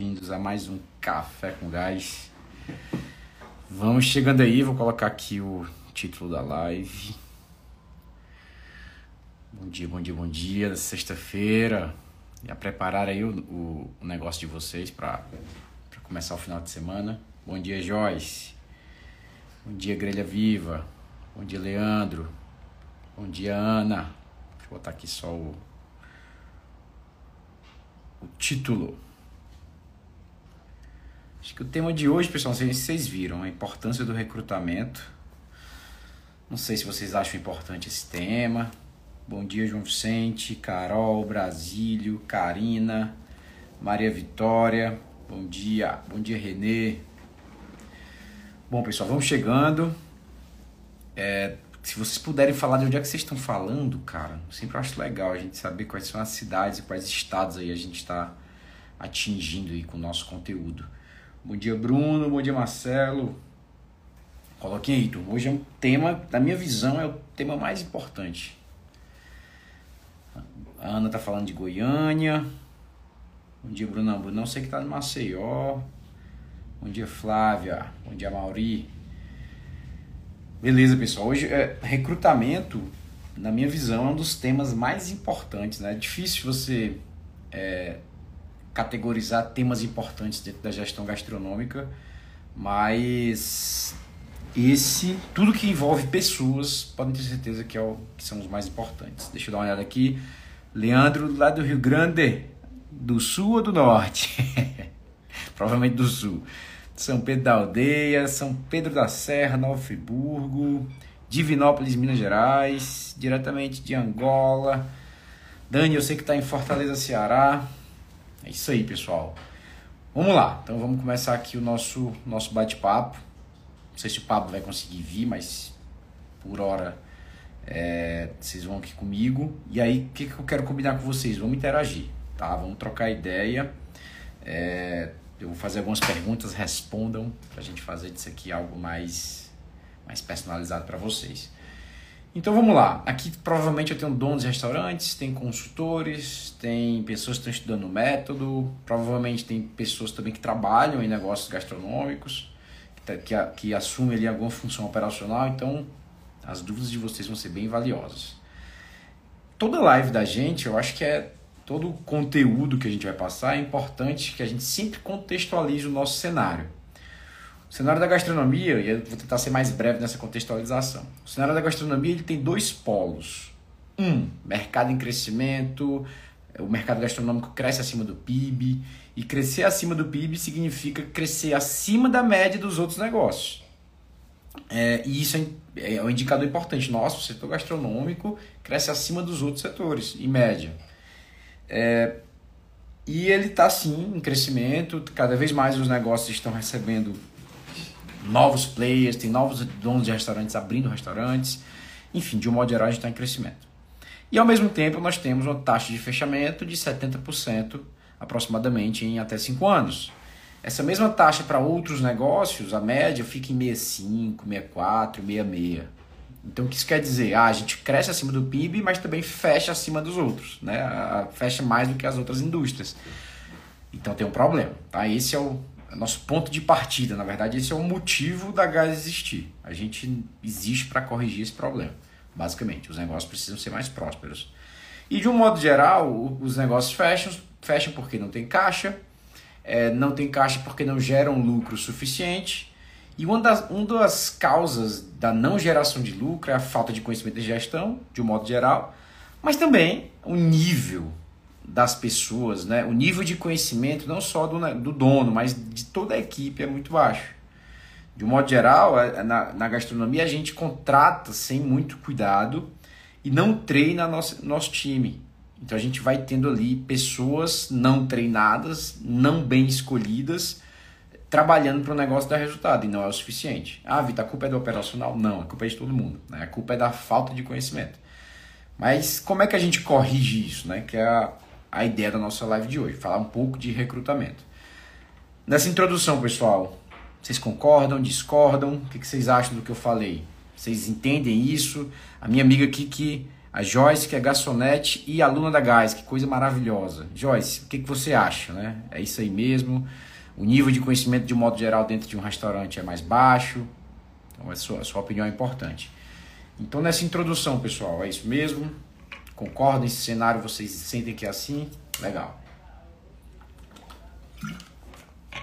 bem-vindos a mais um Café com Gás. Vamos chegando aí, vou colocar aqui o título da live. Bom dia, bom dia, bom dia, sexta-feira. Já preparar aí o, o, o negócio de vocês para começar o final de semana. Bom dia, Joyce. Bom dia, Grelha Viva. Bom dia, Leandro. Bom dia, Ana. Deixa eu botar aqui só o, o título. Acho que o tema de hoje, pessoal, não sei se vocês viram, a importância do recrutamento. Não sei se vocês acham importante esse tema. Bom dia, João Vicente, Carol, Brasílio, Karina, Maria Vitória. Bom dia, bom dia, Renê. Bom, pessoal, vamos chegando. É, se vocês puderem falar de onde é que vocês estão falando, cara, sempre acho legal a gente saber quais são as cidades e quais estados aí a gente está atingindo aí com o nosso conteúdo. Bom dia, Bruno. Bom dia, Marcelo. Coloquem aí, turma. Hoje é um tema, na minha visão, é o tema mais importante. A Ana tá falando de Goiânia. Bom dia, Bruno. Bruno, não sei que tá no Maceió. Bom dia, Flávia. Bom dia, Mauri. Beleza, pessoal. Hoje, é, recrutamento, na minha visão, é um dos temas mais importantes. Né? É difícil você é, categorizar temas importantes dentro da gestão gastronômica, mas esse, tudo que envolve pessoas, podem ter certeza que, é o, que são os mais importantes. Deixa eu dar uma olhada aqui. Leandro, lá do Rio Grande, do sul ou do norte? Provavelmente do sul. São Pedro da Aldeia, São Pedro da Serra, Nova Friburgo, Divinópolis, Minas Gerais, diretamente de Angola. Dani, eu sei que está em Fortaleza, Ceará. É isso aí, pessoal. Vamos lá. Então vamos começar aqui o nosso, nosso bate-papo. Não sei se o Pablo vai conseguir vir, mas por hora é, vocês vão aqui comigo. E aí, o que, que eu quero combinar com vocês? Vamos interagir, tá? Vamos trocar ideia. É, eu vou fazer algumas perguntas, respondam para a gente fazer disso aqui algo mais, mais personalizado para vocês. Então vamos lá. Aqui provavelmente eu tenho donos de restaurantes, tem consultores, tem pessoas que estão estudando o método, provavelmente tem pessoas também que trabalham em negócios gastronômicos, que, que, que assumem ali alguma função operacional, então as dúvidas de vocês vão ser bem valiosas. Toda live da gente, eu acho que é todo o conteúdo que a gente vai passar, é importante que a gente sempre contextualize o nosso cenário. O cenário da gastronomia, e eu vou tentar ser mais breve nessa contextualização. O cenário da gastronomia ele tem dois polos. Um, mercado em crescimento, o mercado gastronômico cresce acima do PIB, e crescer acima do PIB significa crescer acima da média dos outros negócios. É, e isso é, é um indicador importante. Nosso setor gastronômico cresce acima dos outros setores, em média. É, e ele está sim em crescimento, cada vez mais os negócios estão recebendo novos players, tem novos donos de restaurantes abrindo restaurantes. Enfim, de um modo geral, a gente está em crescimento. E ao mesmo tempo, nós temos uma taxa de fechamento de 70% aproximadamente em até 5 anos. Essa mesma taxa para outros negócios, a média fica em 65, 64, 66. Então o que isso quer dizer? Ah, a gente cresce acima do PIB, mas também fecha acima dos outros, né? Fecha mais do que as outras indústrias. Então tem um problema, tá? Esse é o, nosso ponto de partida, na verdade, esse é o motivo da gás existir. A gente existe para corrigir esse problema, basicamente. Os negócios precisam ser mais prósperos. E de um modo geral, os negócios fecham, fecham porque não tem caixa, é, não tem caixa porque não geram lucro suficiente. E uma das, uma das causas da não geração de lucro é a falta de conhecimento de gestão, de um modo geral, mas também o nível das pessoas, né? O nível de conhecimento não só do, do dono, mas de toda a equipe é muito baixo. De um modo geral, é, é, na, na gastronomia a gente contrata sem muito cuidado e não treina nosso, nosso time. Então a gente vai tendo ali pessoas não treinadas, não bem escolhidas, trabalhando para o negócio dar resultado e não é o suficiente. Ah, Vitor, a culpa é do operacional? Não, a culpa é de todo mundo. Né? A culpa é da falta de conhecimento. Mas como é que a gente corrige isso? Né? Que é a, a ideia da nossa live de hoje, falar um pouco de recrutamento. Nessa introdução, pessoal, vocês concordam, discordam? O que vocês acham do que eu falei? Vocês entendem isso? A minha amiga aqui que A Joyce, que é garçonete e aluna da Gás, que coisa maravilhosa. Joyce, o que, que você acha, né? É isso aí mesmo? O nível de conhecimento, de modo geral, dentro de um restaurante é mais baixo? Então, a sua, a sua opinião é importante. Então, nessa introdução, pessoal, é isso mesmo? Concordam? Esse cenário vocês sentem que é assim? Legal.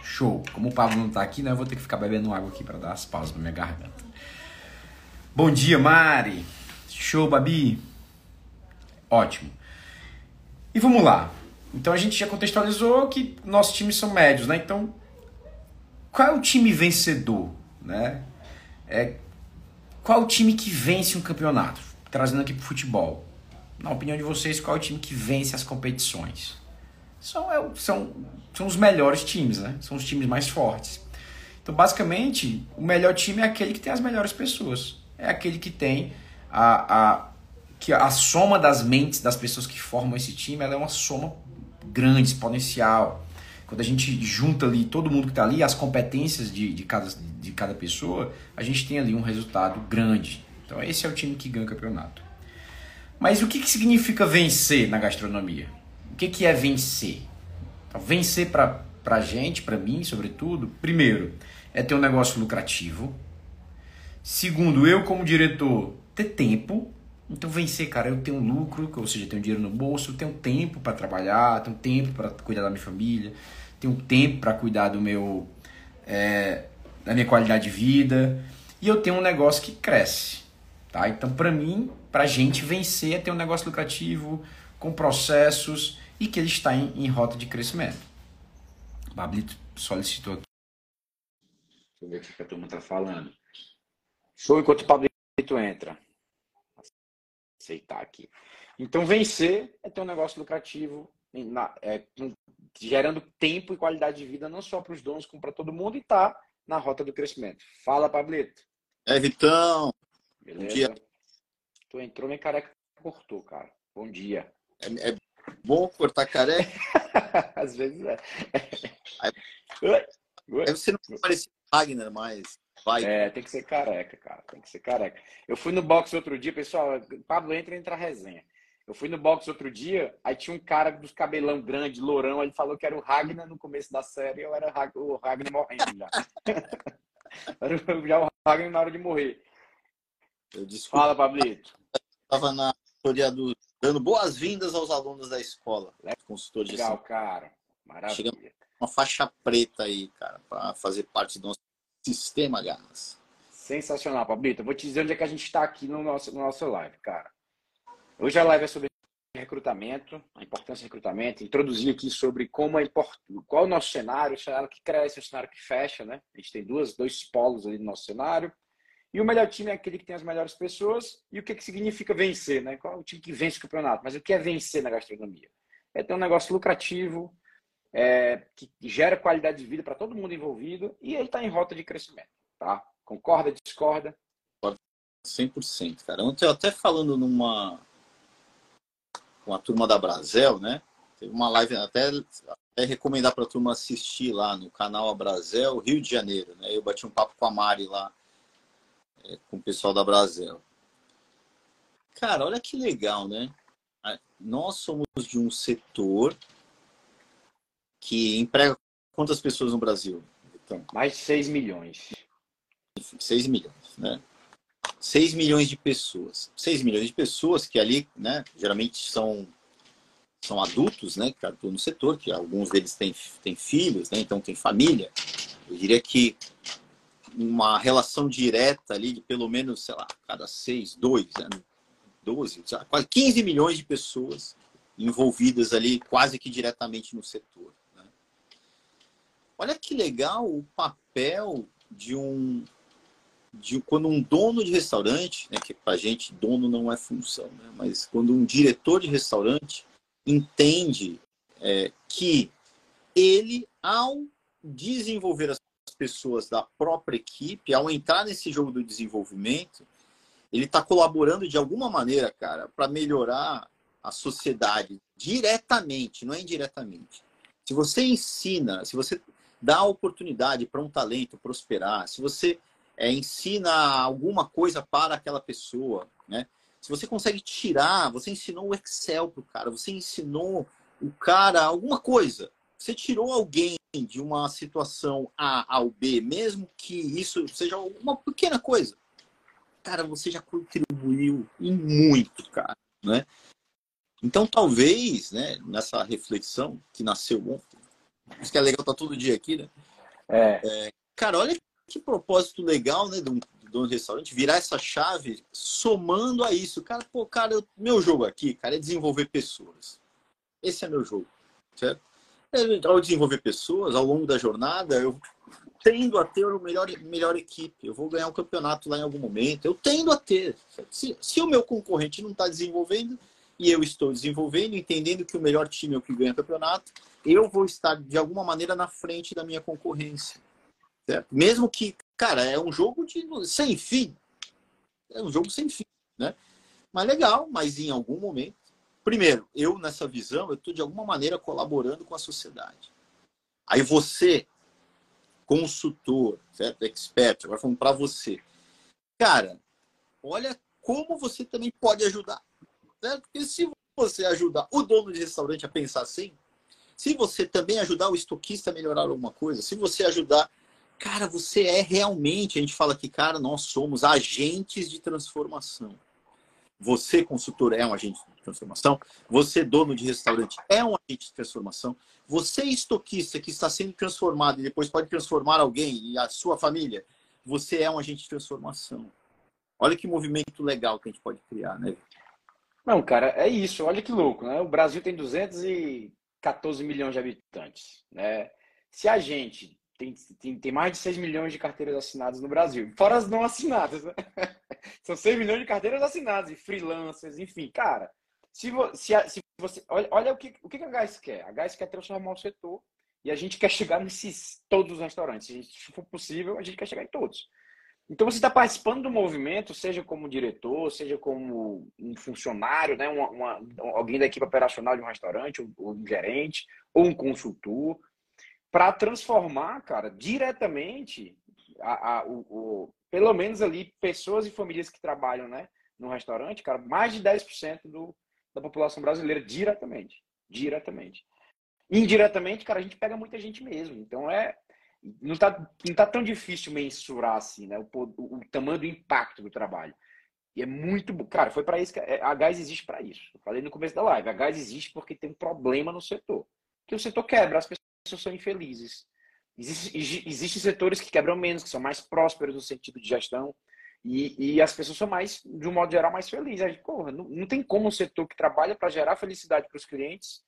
Show. Como o Pablo não está aqui, né? Eu vou ter que ficar bebendo água aqui para dar as pausas na minha garganta. Bom dia, Mari. Show, Babi. Ótimo. E vamos lá. Então a gente já contextualizou que nossos times são médios, né? Então, qual é o time vencedor, né? É, qual é o time que vence um campeonato? Trazendo aqui para o futebol. Na opinião de vocês, qual é o time que vence as competições? São, é, são, são os melhores times, né? São os times mais fortes. Então, basicamente, o melhor time é aquele que tem as melhores pessoas. É aquele que tem a, a que a soma das mentes das pessoas que formam esse time ela é uma soma grande, exponencial. Quando a gente junta ali todo mundo que está ali, as competências de, de, cada, de cada pessoa, a gente tem ali um resultado grande. Então esse é o time que ganha o campeonato. Mas o que, que significa vencer na gastronomia? O que, que é vencer? Então, vencer para a gente, para mim, sobretudo, primeiro, é ter um negócio lucrativo. Segundo, eu como diretor, ter tempo então vencer, cara, eu tenho lucro, ou seja, tenho dinheiro no bolso, tenho tempo para trabalhar, tenho tempo para cuidar da minha família, tenho tempo para cuidar do meu é, da minha qualidade de vida e eu tenho um negócio que cresce, tá? Então para mim, para gente vencer é ter um negócio lucrativo com processos e que ele está em, em rota de crescimento. O Bablito solicitou aqui. Deixa eu ver o que a turma está falando. Show enquanto o Pablito entra aceitar aqui. Então, vencer é ter um negócio lucrativo, na, é, gerando tempo e qualidade de vida não só para os donos, como para todo mundo, e tá na rota do crescimento. Fala, Pablito. É, Vitão. Beleza? Bom dia. Tu entrou, minha careca cortou, cara. Bom dia. É, é bom cortar careca? Às vezes é. Aí, você não parecia Wagner mais. Vai. É, tem que ser careca, cara. Tem que ser careca. Eu fui no box outro dia, pessoal. Pablo entra entra a resenha. Eu fui no box outro dia, aí tinha um cara dos cabelão grande, lourão, ele falou que era o Ragnar no começo da série, eu era o Ragnar morrendo já. era já o Ragnar na hora de morrer. Eu Fala, Pablito. Estava na consultoria do dando boas-vindas aos alunos da escola. Consultor de Legal, cara. Maravilha. Chega uma faixa preta aí, cara, para fazer parte do nosso Sistema Garras. Sensacional, Pablito. vou te dizer onde é que a gente está aqui no nosso, no nosso live, cara. Hoje a live é sobre recrutamento, a importância do recrutamento, introduzir aqui sobre como é importante, qual é o nosso cenário, o cenário que cresce, o cenário que fecha, né? A gente tem duas, dois polos ali no nosso cenário. E o melhor time é aquele que tem as melhores pessoas. E o que, que significa vencer, né? Qual é o time que vence o campeonato? Mas o que é vencer na gastronomia? É ter um negócio lucrativo, é, que gera qualidade de vida para todo mundo envolvido e ele está em rota de crescimento, tá? Concorda, discorda? 100%, cara. Ontem eu até falando numa uma turma da Brasel, né? Teve uma live, até, até recomendar para a turma assistir lá no canal Abrazel, Rio de Janeiro, né? Eu bati um papo com a Mari lá, é, com o pessoal da Brasel. Cara, olha que legal, né? Nós somos de um setor que emprega quantas pessoas no Brasil? Então, mais de 6 milhões. 6 milhões, né? 6 milhões de pessoas. 6 milhões de pessoas que ali, né, geralmente são são adultos, né, que atuam no setor, que alguns deles têm, têm filhos, né, então tem família. Eu diria que uma relação direta ali de pelo menos, sei lá, cada seis, dois, né, 12, quase 15 milhões de pessoas envolvidas ali quase que diretamente no setor. Olha que legal o papel de um de quando um dono de restaurante, né, que para gente dono não é função, né, mas quando um diretor de restaurante entende é, que ele, ao desenvolver as pessoas da própria equipe, ao entrar nesse jogo do desenvolvimento, ele está colaborando de alguma maneira, cara, para melhorar a sociedade diretamente, não é indiretamente. Se você ensina, se você dá oportunidade para um talento prosperar, se você é, ensina alguma coisa para aquela pessoa, né? se você consegue tirar, você ensinou o Excel pro cara, você ensinou o cara alguma coisa, você tirou alguém de uma situação A ao B, mesmo que isso seja uma pequena coisa, cara, você já contribuiu em muito, cara, né? Então, talvez, né, nessa reflexão que nasceu ontem, isso que é legal, tá todo dia aqui, né? É. é cara, olha que propósito legal, né, de um dono de restaurante, virar essa chave somando a isso. Cara, pô, cara, eu, meu jogo aqui, cara, é desenvolver pessoas. Esse é meu jogo, certo? Ao desenvolver pessoas, ao longo da jornada, eu tendo a ter o melhor, melhor equipe. Eu vou ganhar um campeonato lá em algum momento. Eu tendo a ter. Se, se o meu concorrente não está desenvolvendo e eu estou desenvolvendo, entendendo que o melhor time é o que ganha o campeonato, eu vou estar de alguma maneira na frente da minha concorrência. Certo? Mesmo que, cara, é um jogo de sem fim. É um jogo sem fim, né? Mas legal, mas em algum momento. Primeiro, eu nessa visão, eu estou de alguma maneira colaborando com a sociedade. Aí você consultor, certo? Expert, agora falando para você. Cara, olha como você também pode ajudar. Certo? Porque se você ajudar o dono de restaurante a pensar assim, se você também ajudar o estoquista a melhorar alguma coisa, se você ajudar. Cara, você é realmente, a gente fala que, cara, nós somos agentes de transformação. Você, consultor, é um agente transformação. Você, dono de restaurante, é um agente de transformação. Você, estoquista, que está sendo transformado e depois pode transformar alguém e a sua família, você é um agente de transformação. Olha que movimento legal que a gente pode criar, né? Não, cara, é isso. Olha que louco, né? O Brasil tem 214 milhões de habitantes, né? Se a gente tem, tem, tem mais de 6 milhões de carteiras assinadas no Brasil, fora as não assinadas, né? São 6 milhões de carteiras assinadas e freelancers, enfim, cara. Se, se, se você. Olha, olha, o, que, o que a Gás quer. A Gás quer transformar o setor e a gente quer chegar nesses todos os restaurantes. Se for possível, a gente quer chegar em todos. Então você está participando do movimento, seja como diretor, seja como um funcionário, né, uma, uma, alguém da equipe operacional de um restaurante, ou um gerente, ou um consultor, para transformar, cara, diretamente a, a, o, o, pelo menos ali pessoas e famílias que trabalham, né, no restaurante, cara, mais de 10% do, da população brasileira diretamente, diretamente. Indiretamente, cara, a gente pega muita gente mesmo. Então é não tá, não tá tão difícil mensurar assim, né, o, o, o tamanho do impacto do trabalho. E é muito, cara, foi para isso que a Gás existe para isso. Eu falei no começo da live, a Gás existe porque tem um problema no setor. Que o setor quebra, as pessoas são infelizes. Existem existe setores que quebram menos, que são mais prósperos no sentido de gestão, e, e as pessoas são mais, de um modo geral, mais felizes. Porra, não, não tem como um setor que trabalha para gerar felicidade para os clientes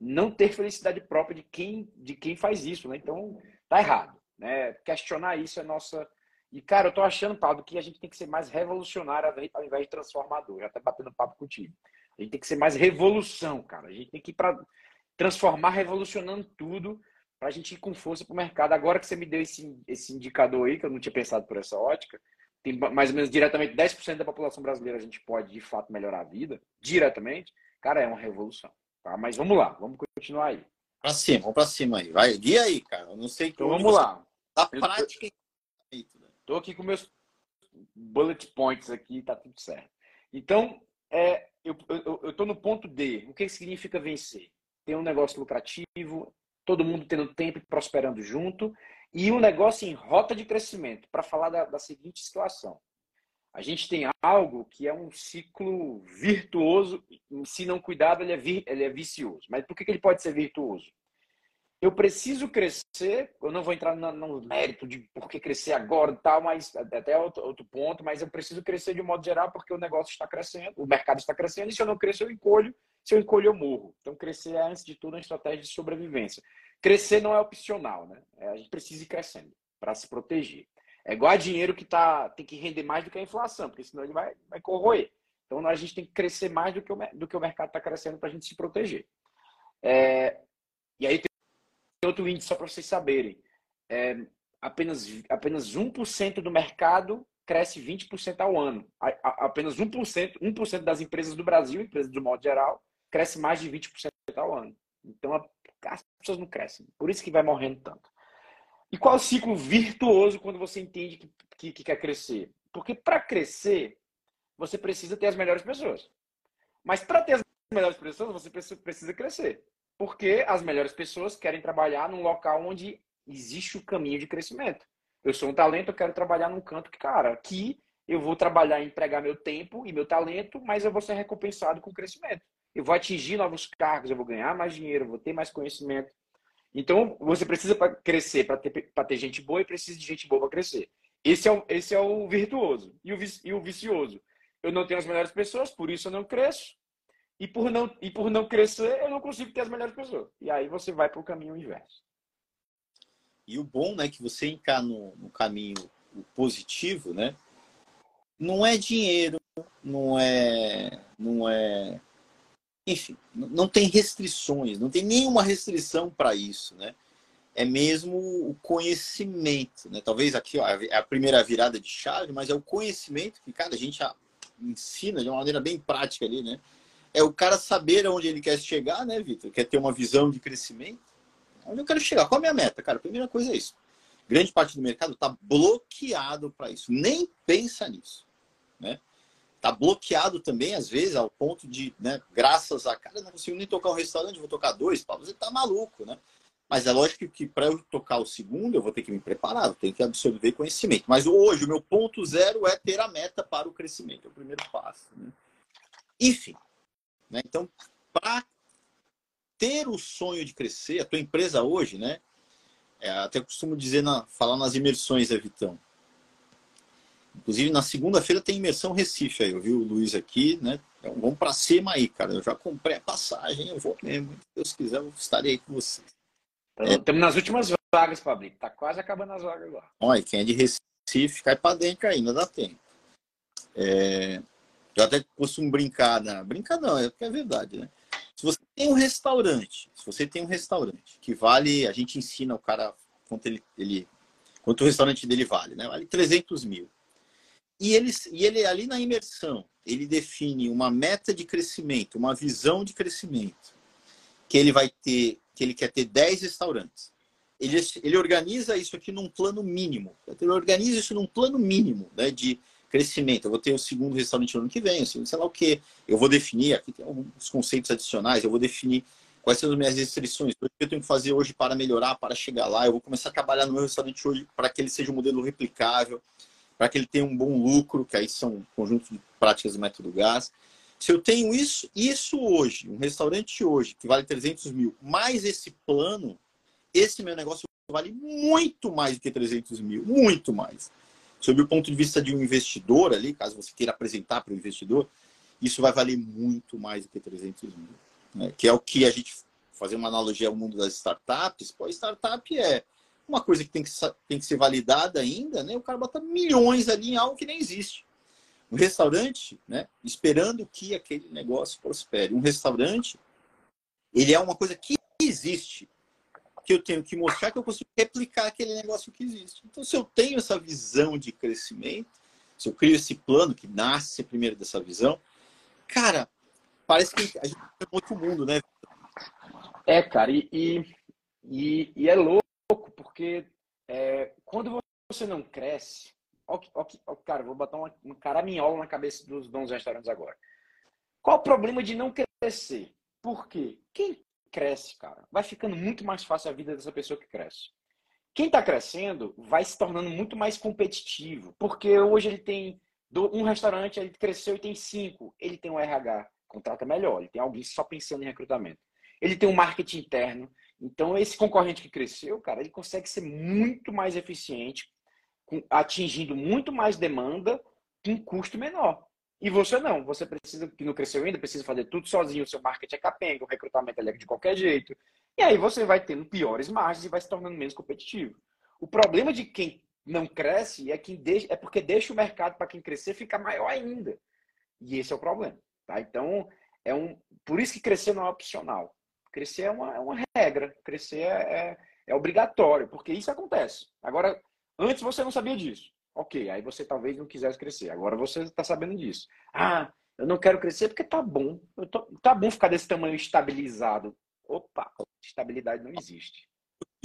não ter felicidade própria de quem, de quem faz isso, né? Então, tá errado, né? Questionar isso é nossa... E, cara, eu tô achando, Pablo, que a gente tem que ser mais revolucionário ao invés de transformador. Já tá batendo papo contigo. A gente tem que ser mais revolução, cara. A gente tem que ir para transformar, revolucionando tudo para a gente ir com força para o mercado. Agora que você me deu esse, esse indicador aí, que eu não tinha pensado por essa ótica, tem mais ou menos diretamente 10% da população brasileira a gente pode de fato melhorar a vida, diretamente, cara, é uma revolução. Tá? Mas vamos lá, vamos continuar aí. Pra cima, vamos pra cima aí. Vai, guia aí, cara. Eu não sei Então vamos lá. Da prática. Tô aqui com meus bullet points aqui, tá tudo certo. Então, é, eu, eu, eu tô no ponto D. O que significa vencer? Ter um negócio lucrativo, todo mundo tendo tempo e prosperando junto e um negócio em rota de crescimento, para falar da, da, seguinte situação. A gente tem algo que é um ciclo virtuoso, se não cuidado, ele é, vi, ele é vicioso. Mas por que, que ele pode ser virtuoso? Eu preciso crescer, eu não vou entrar no, no mérito de por que crescer agora e tal, mas até outro, outro ponto, mas eu preciso crescer de modo geral porque o negócio está crescendo, o mercado está crescendo, e se eu não crescer, eu encolho, se eu encolho, eu morro. Então, crescer é, antes de tudo, uma estratégia de sobrevivência. Crescer não é opcional, né? É, a gente precisa ir crescendo para se proteger. É igual a dinheiro que tá, tem que render mais do que a inflação, porque senão ele vai, vai corroer. Então a gente tem que crescer mais do que o, do que o mercado está crescendo para a gente se proteger. É, e aí tem outro índice só para vocês saberem. É, apenas, apenas 1% do mercado cresce 20% ao ano. A, a, apenas 1%, 1% das empresas do Brasil, empresas do modo geral, cresce mais de 20% ao ano. Então, as pessoas não crescem. Por isso que vai morrendo tanto. E qual é o ciclo virtuoso quando você entende que, que, que quer crescer? Porque para crescer, você precisa ter as melhores pessoas. Mas para ter as melhores pessoas, você precisa crescer. Porque as melhores pessoas querem trabalhar num local onde existe o caminho de crescimento. Eu sou um talento, eu quero trabalhar num canto que, cara, aqui eu vou trabalhar e empregar meu tempo e meu talento, mas eu vou ser recompensado com crescimento. Eu vou atingir novos cargos, eu vou ganhar mais dinheiro, eu vou ter mais conhecimento. Então, você precisa para crescer, para ter, ter gente boa, e precisa de gente boa para crescer. Esse é, o, esse é o virtuoso. E o, e o vicioso? Eu não tenho as melhores pessoas, por isso eu não cresço. E por não, e por não crescer, eu não consigo ter as melhores pessoas. E aí você vai para o caminho inverso. E o bom, né, que você entrar no, no caminho positivo, né, não é dinheiro, não é, não é, enfim, não tem restrições, não tem nenhuma restrição para isso, né? É mesmo o conhecimento, né? Talvez aqui ó, é a primeira virada de chave, mas é o conhecimento que cada a gente ensina de uma maneira bem prática ali, né? É o cara saber aonde ele quer chegar, né, Vitor? Quer ter uma visão de crescimento Onde eu quero chegar? Qual a minha meta? Cara, a primeira coisa é isso. Grande parte do mercado está bloqueado para isso. Nem pensa nisso. Né? Tá bloqueado também, às vezes, ao ponto de, né, graças a cara, não consigo nem tocar um restaurante, vou tocar dois, Paulo, você tá maluco, né? Mas é lógico que, para eu tocar o segundo, eu vou ter que me preparar, eu tenho que absorver conhecimento. Mas hoje, o meu ponto zero é ter a meta para o crescimento, é o primeiro passo. Né? Enfim, né? então, para ter o sonho de crescer, a tua empresa hoje, né? É, até costumo dizer, na, falar nas imersões, né, Vitão? Inclusive, na segunda-feira tem imersão Recife aí, eu vi o Luiz aqui, né? Então, vamos para cima aí, cara. Eu já comprei a passagem, eu vou mesmo. Se Deus quiser, eu estarei aí com vocês. Estamos é... nas últimas vagas, Fabrício. Tá quase acabando as vagas agora. Olha, quem é de Recife, cai para dentro ainda, dá tempo. É... Eu até costumo brincar, né? Brincar não, é porque é verdade, né? Se você tem um restaurante, se você tem um restaurante que vale, a gente ensina o cara quanto ele, ele quanto o restaurante dele vale, né? Vale 300 mil. E ele, e ele ali na imersão, ele define uma meta de crescimento, uma visão de crescimento, que ele vai ter, que ele quer ter 10 restaurantes. Ele, ele organiza isso aqui num plano mínimo. Ele organiza isso num plano mínimo, né? De crescimento. Eu vou ter o segundo restaurante no ano que vem, assim, sei lá o que. Eu vou definir, aqui tem alguns conceitos adicionais, eu vou definir quais são as minhas restrições, o que eu tenho que fazer hoje para melhorar, para chegar lá. Eu vou começar a trabalhar no meu restaurante hoje para que ele seja um modelo replicável, para que ele tenha um bom lucro, que aí são um conjunto de práticas do método gás. Se eu tenho isso, isso hoje, um restaurante hoje, que vale 300 mil, mais esse plano, esse meu negócio vale muito mais do que 300 mil, muito mais. Sob o ponto de vista de um investidor ali, caso você queira apresentar para o investidor, isso vai valer muito mais do que 300 mil. Né? Que é o que a gente, fazer uma analogia ao mundo das startups, pô, startup é uma coisa que tem que, tem que ser validada ainda, né? o cara bota milhões ali em algo que nem existe. Um restaurante, né? esperando que aquele negócio prospere. Um restaurante, ele é uma coisa que existe que eu tenho que mostrar que eu consigo replicar aquele negócio que existe. Então, se eu tenho essa visão de crescimento, se eu crio esse plano que nasce primeiro dessa visão, cara, parece que a gente é outro mundo, né? É, cara, e, e, e é louco, porque é, quando você não cresce, ó, ó, ó, cara, vou botar uma, uma caraminhola na cabeça dos donos restaurantes agora. Qual o problema de não crescer? Por quê? Quem cresce, cara, vai ficando muito mais fácil a vida dessa pessoa que cresce. Quem está crescendo vai se tornando muito mais competitivo, porque hoje ele tem um restaurante, ele cresceu e tem cinco, ele tem um RH, contrata melhor, ele tem alguém só pensando em recrutamento. Ele tem um marketing interno, então esse concorrente que cresceu, cara, ele consegue ser muito mais eficiente, atingindo muito mais demanda com custo menor. E você não, você precisa, que não cresceu ainda, precisa fazer tudo sozinho, o seu marketing é capenga, o recrutamento é de qualquer jeito. E aí você vai tendo piores margens e vai se tornando menos competitivo. O problema de quem não cresce é, quem deixa, é porque deixa o mercado para quem crescer ficar maior ainda. E esse é o problema. Tá? Então, é um, por isso que crescer não é opcional. Crescer é uma, é uma regra, crescer é, é, é obrigatório, porque isso acontece. Agora, antes você não sabia disso. Ok, aí você talvez não quisesse crescer. Agora você está sabendo disso. Ah, eu não quero crescer porque tá bom. Tô, tá bom ficar desse tamanho estabilizado. Opa, estabilidade não existe.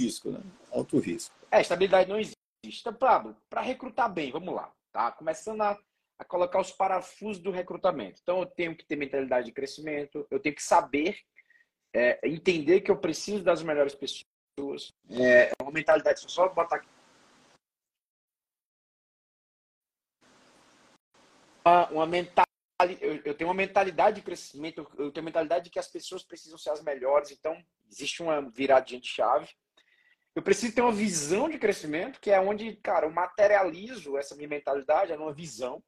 Risco, né? Alto risco. É, estabilidade não existe. Então, Pablo, para recrutar bem, vamos lá. Tá? Começando a, a colocar os parafusos do recrutamento. Então, eu tenho que ter mentalidade de crescimento, eu tenho que saber, é, entender que eu preciso das melhores pessoas. É uma mentalidade, só botar aqui. Uma, uma mentalidade, eu, eu, tenho uma mentalidade de crescimento, eu tenho uma mentalidade de que as pessoas precisam ser as melhores, então existe uma viradinha de chave. Eu preciso ter uma visão de crescimento, que é onde, cara, eu materializo essa minha mentalidade, é uma visão.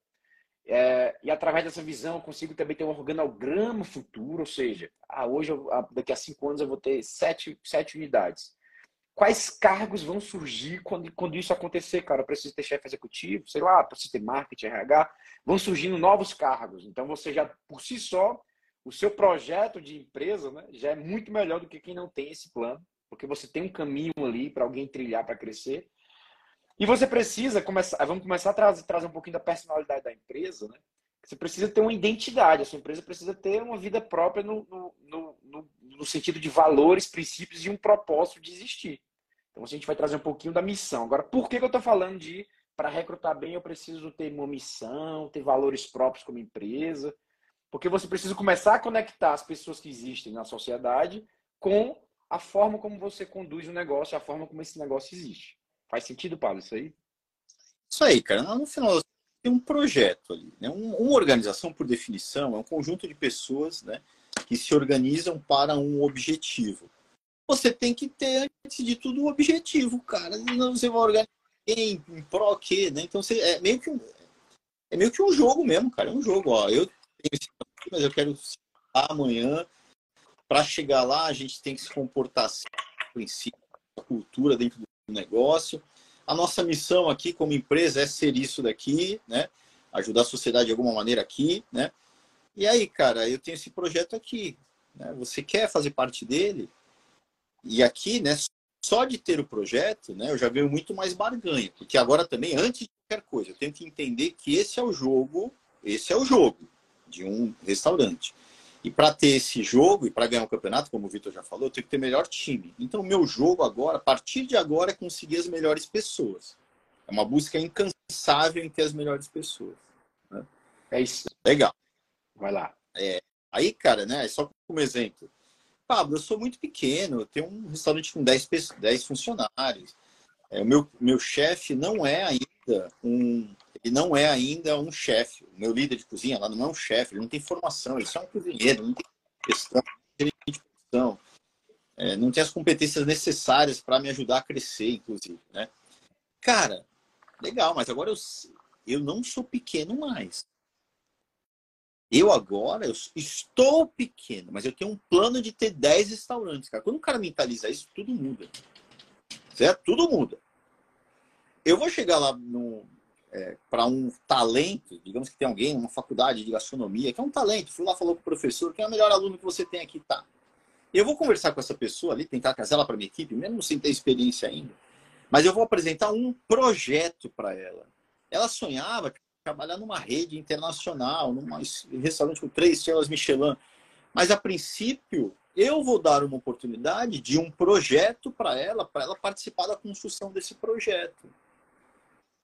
É, e através dessa visão eu consigo também ter um organograma futuro, ou seja, ah, hoje, eu, daqui a cinco anos, eu vou ter sete, sete unidades. Quais cargos vão surgir quando, quando isso acontecer, cara? Eu preciso ter chefe executivo, sei lá, preciso ter marketing, RH. Vão surgindo novos cargos. Então, você já, por si só, o seu projeto de empresa né, já é muito melhor do que quem não tem esse plano, porque você tem um caminho ali para alguém trilhar para crescer. E você precisa começar, vamos começar a trazer, trazer um pouquinho da personalidade da empresa, né? Você precisa ter uma identidade, a sua empresa precisa ter uma vida própria no, no, no, no sentido de valores, princípios e um propósito de existir. Então a gente vai trazer um pouquinho da missão. Agora, por que, que eu estou falando de para recrutar bem eu preciso ter uma missão, ter valores próprios como empresa? Porque você precisa começar a conectar as pessoas que existem na sociedade com a forma como você conduz o negócio, a forma como esse negócio existe. Faz sentido, Paulo, isso aí? Isso aí, cara. No final, tem um projeto ali. Né? uma organização, por definição, é um conjunto de pessoas né, que se organizam para um objetivo. Você tem que ter, antes de tudo, um objetivo, cara. Não você vai organizar em, em pró quê, né? Então, você, é, meio que um, é meio que um jogo mesmo, cara. É um jogo. Ó. Eu tenho mas eu quero amanhã. Para chegar lá, a gente tem que se comportar assim, princípio, cultura dentro do negócio. A nossa missão aqui como empresa é ser isso daqui, né? Ajudar a sociedade de alguma maneira aqui, né? E aí, cara, eu tenho esse projeto aqui. Né? Você quer fazer parte dele? E aqui, né? Só de ter o projeto, né? Eu já vejo muito mais barganha, porque agora também, antes de qualquer coisa, eu tenho que entender que esse é o jogo, esse é o jogo de um restaurante. E para ter esse jogo e para ganhar o um campeonato, como o Vitor já falou, eu tenho que ter melhor time. Então, o meu jogo agora, a partir de agora, é conseguir as melhores pessoas. É uma busca incansável em ter as melhores pessoas. Né? É isso. Legal. Vai lá. É, aí, cara, né? Só como exemplo. Pablo, eu sou muito pequeno, eu tenho um restaurante com 10, 10 funcionários. É, o meu, meu chefe não é ainda um ele não é ainda um chefe. O meu líder de cozinha lá não é um chefe, ele não tem formação, ele só é um cozinheiro, não tem questão produção. É, não tem as competências necessárias para me ajudar a crescer, inclusive. Né? Cara, legal, mas agora eu, eu não sou pequeno mais. Eu agora eu estou pequeno, mas eu tenho um plano de ter 10 restaurantes. Cara. Quando o cara mentaliza isso, tudo muda. Certo? Tudo muda. Eu vou chegar lá no, é, para um talento, digamos que tem alguém, uma faculdade de gastronomia, que é um talento, fui lá, falou com o professor, quem é o melhor aluno que você tem aqui, tá. Eu vou conversar com essa pessoa ali, tentar trazer ela para minha equipe, mesmo sem ter experiência ainda, mas eu vou apresentar um projeto para ela. Ela sonhava trabalhar numa rede internacional, num restaurante com três estrelas Michelin, mas a princípio eu vou dar uma oportunidade de um projeto para ela, para ela participar da construção desse projeto.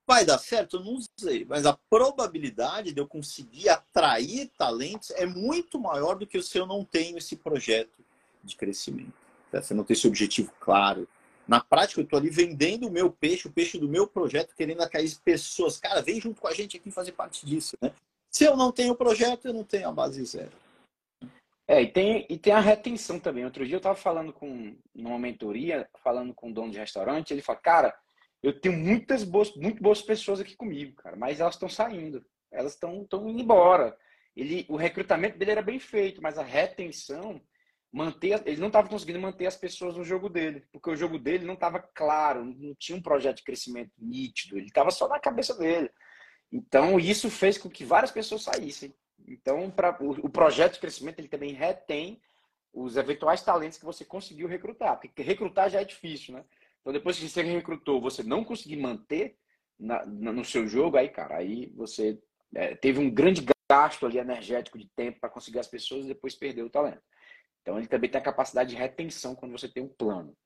Vai dar certo? Eu não sei. Mas a probabilidade de eu conseguir atrair talentos é muito maior do que se eu não tenho esse projeto de crescimento. Tá? Se eu não tenho esse objetivo claro. Na prática, eu estou ali vendendo o meu peixe, o peixe do meu projeto, querendo atrair pessoas. Cara, vem junto com a gente aqui fazer parte disso. Né? Se eu não tenho o projeto, eu não tenho a base zero. É, e tem, e tem a retenção também. Outro dia eu estava falando com, numa mentoria, falando com um dono de restaurante, ele fala, cara, eu tenho muitas boas, muito boas pessoas aqui comigo, cara, mas elas estão saindo, elas estão indo embora. Ele, o recrutamento dele era bem feito, mas a retenção, manter, ele não estava conseguindo manter as pessoas no jogo dele, porque o jogo dele não estava claro, não tinha um projeto de crescimento nítido, ele estava só na cabeça dele. Então, isso fez com que várias pessoas saíssem. Então, pra, o, o projeto de crescimento ele também retém os eventuais talentos que você conseguiu recrutar, porque recrutar já é difícil, né? Então, depois que você recrutou, você não conseguir manter na, na, no seu jogo, aí, cara, aí você é, teve um grande gasto ali energético de tempo para conseguir as pessoas e depois perdeu o talento. Então, ele também tem a capacidade de retenção quando você tem um plano.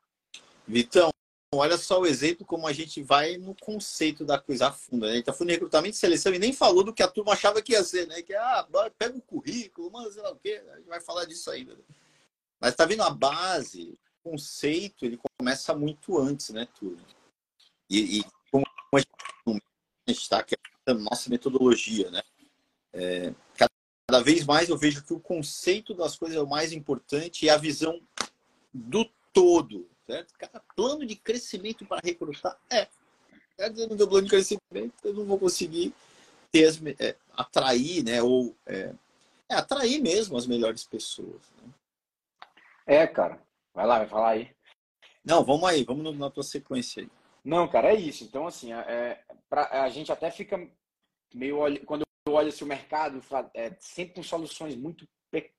Vitão, olha só o exemplo como a gente vai no conceito da coisa a fundo. Né? A gente tá falando de recrutamento de seleção e nem falou do que a turma achava que ia ser, né? Que ah, pega o currículo, manda sei lá o quê, a gente vai falar disso ainda. Né? Mas tá vendo a base, conceito, ele começa muito antes, né, turma? E, e como a gente está, que é a nossa metodologia, né? É, cada vez mais eu vejo que o conceito das coisas é o mais importante e a visão do todo, certo? Cada plano de crescimento para recrutar é. Quer dizer, no meu plano de crescimento, eu não vou conseguir ter as, é, atrair, né? Ou é, é, atrair mesmo as melhores pessoas. Né? É, cara. Vai lá, vai falar aí. Não, vamos aí, vamos na tua sequência aí. Não, cara, é isso. Então, assim, é, pra, a gente até fica meio. Quando eu olho assim, o mercado, é, sempre com soluções muito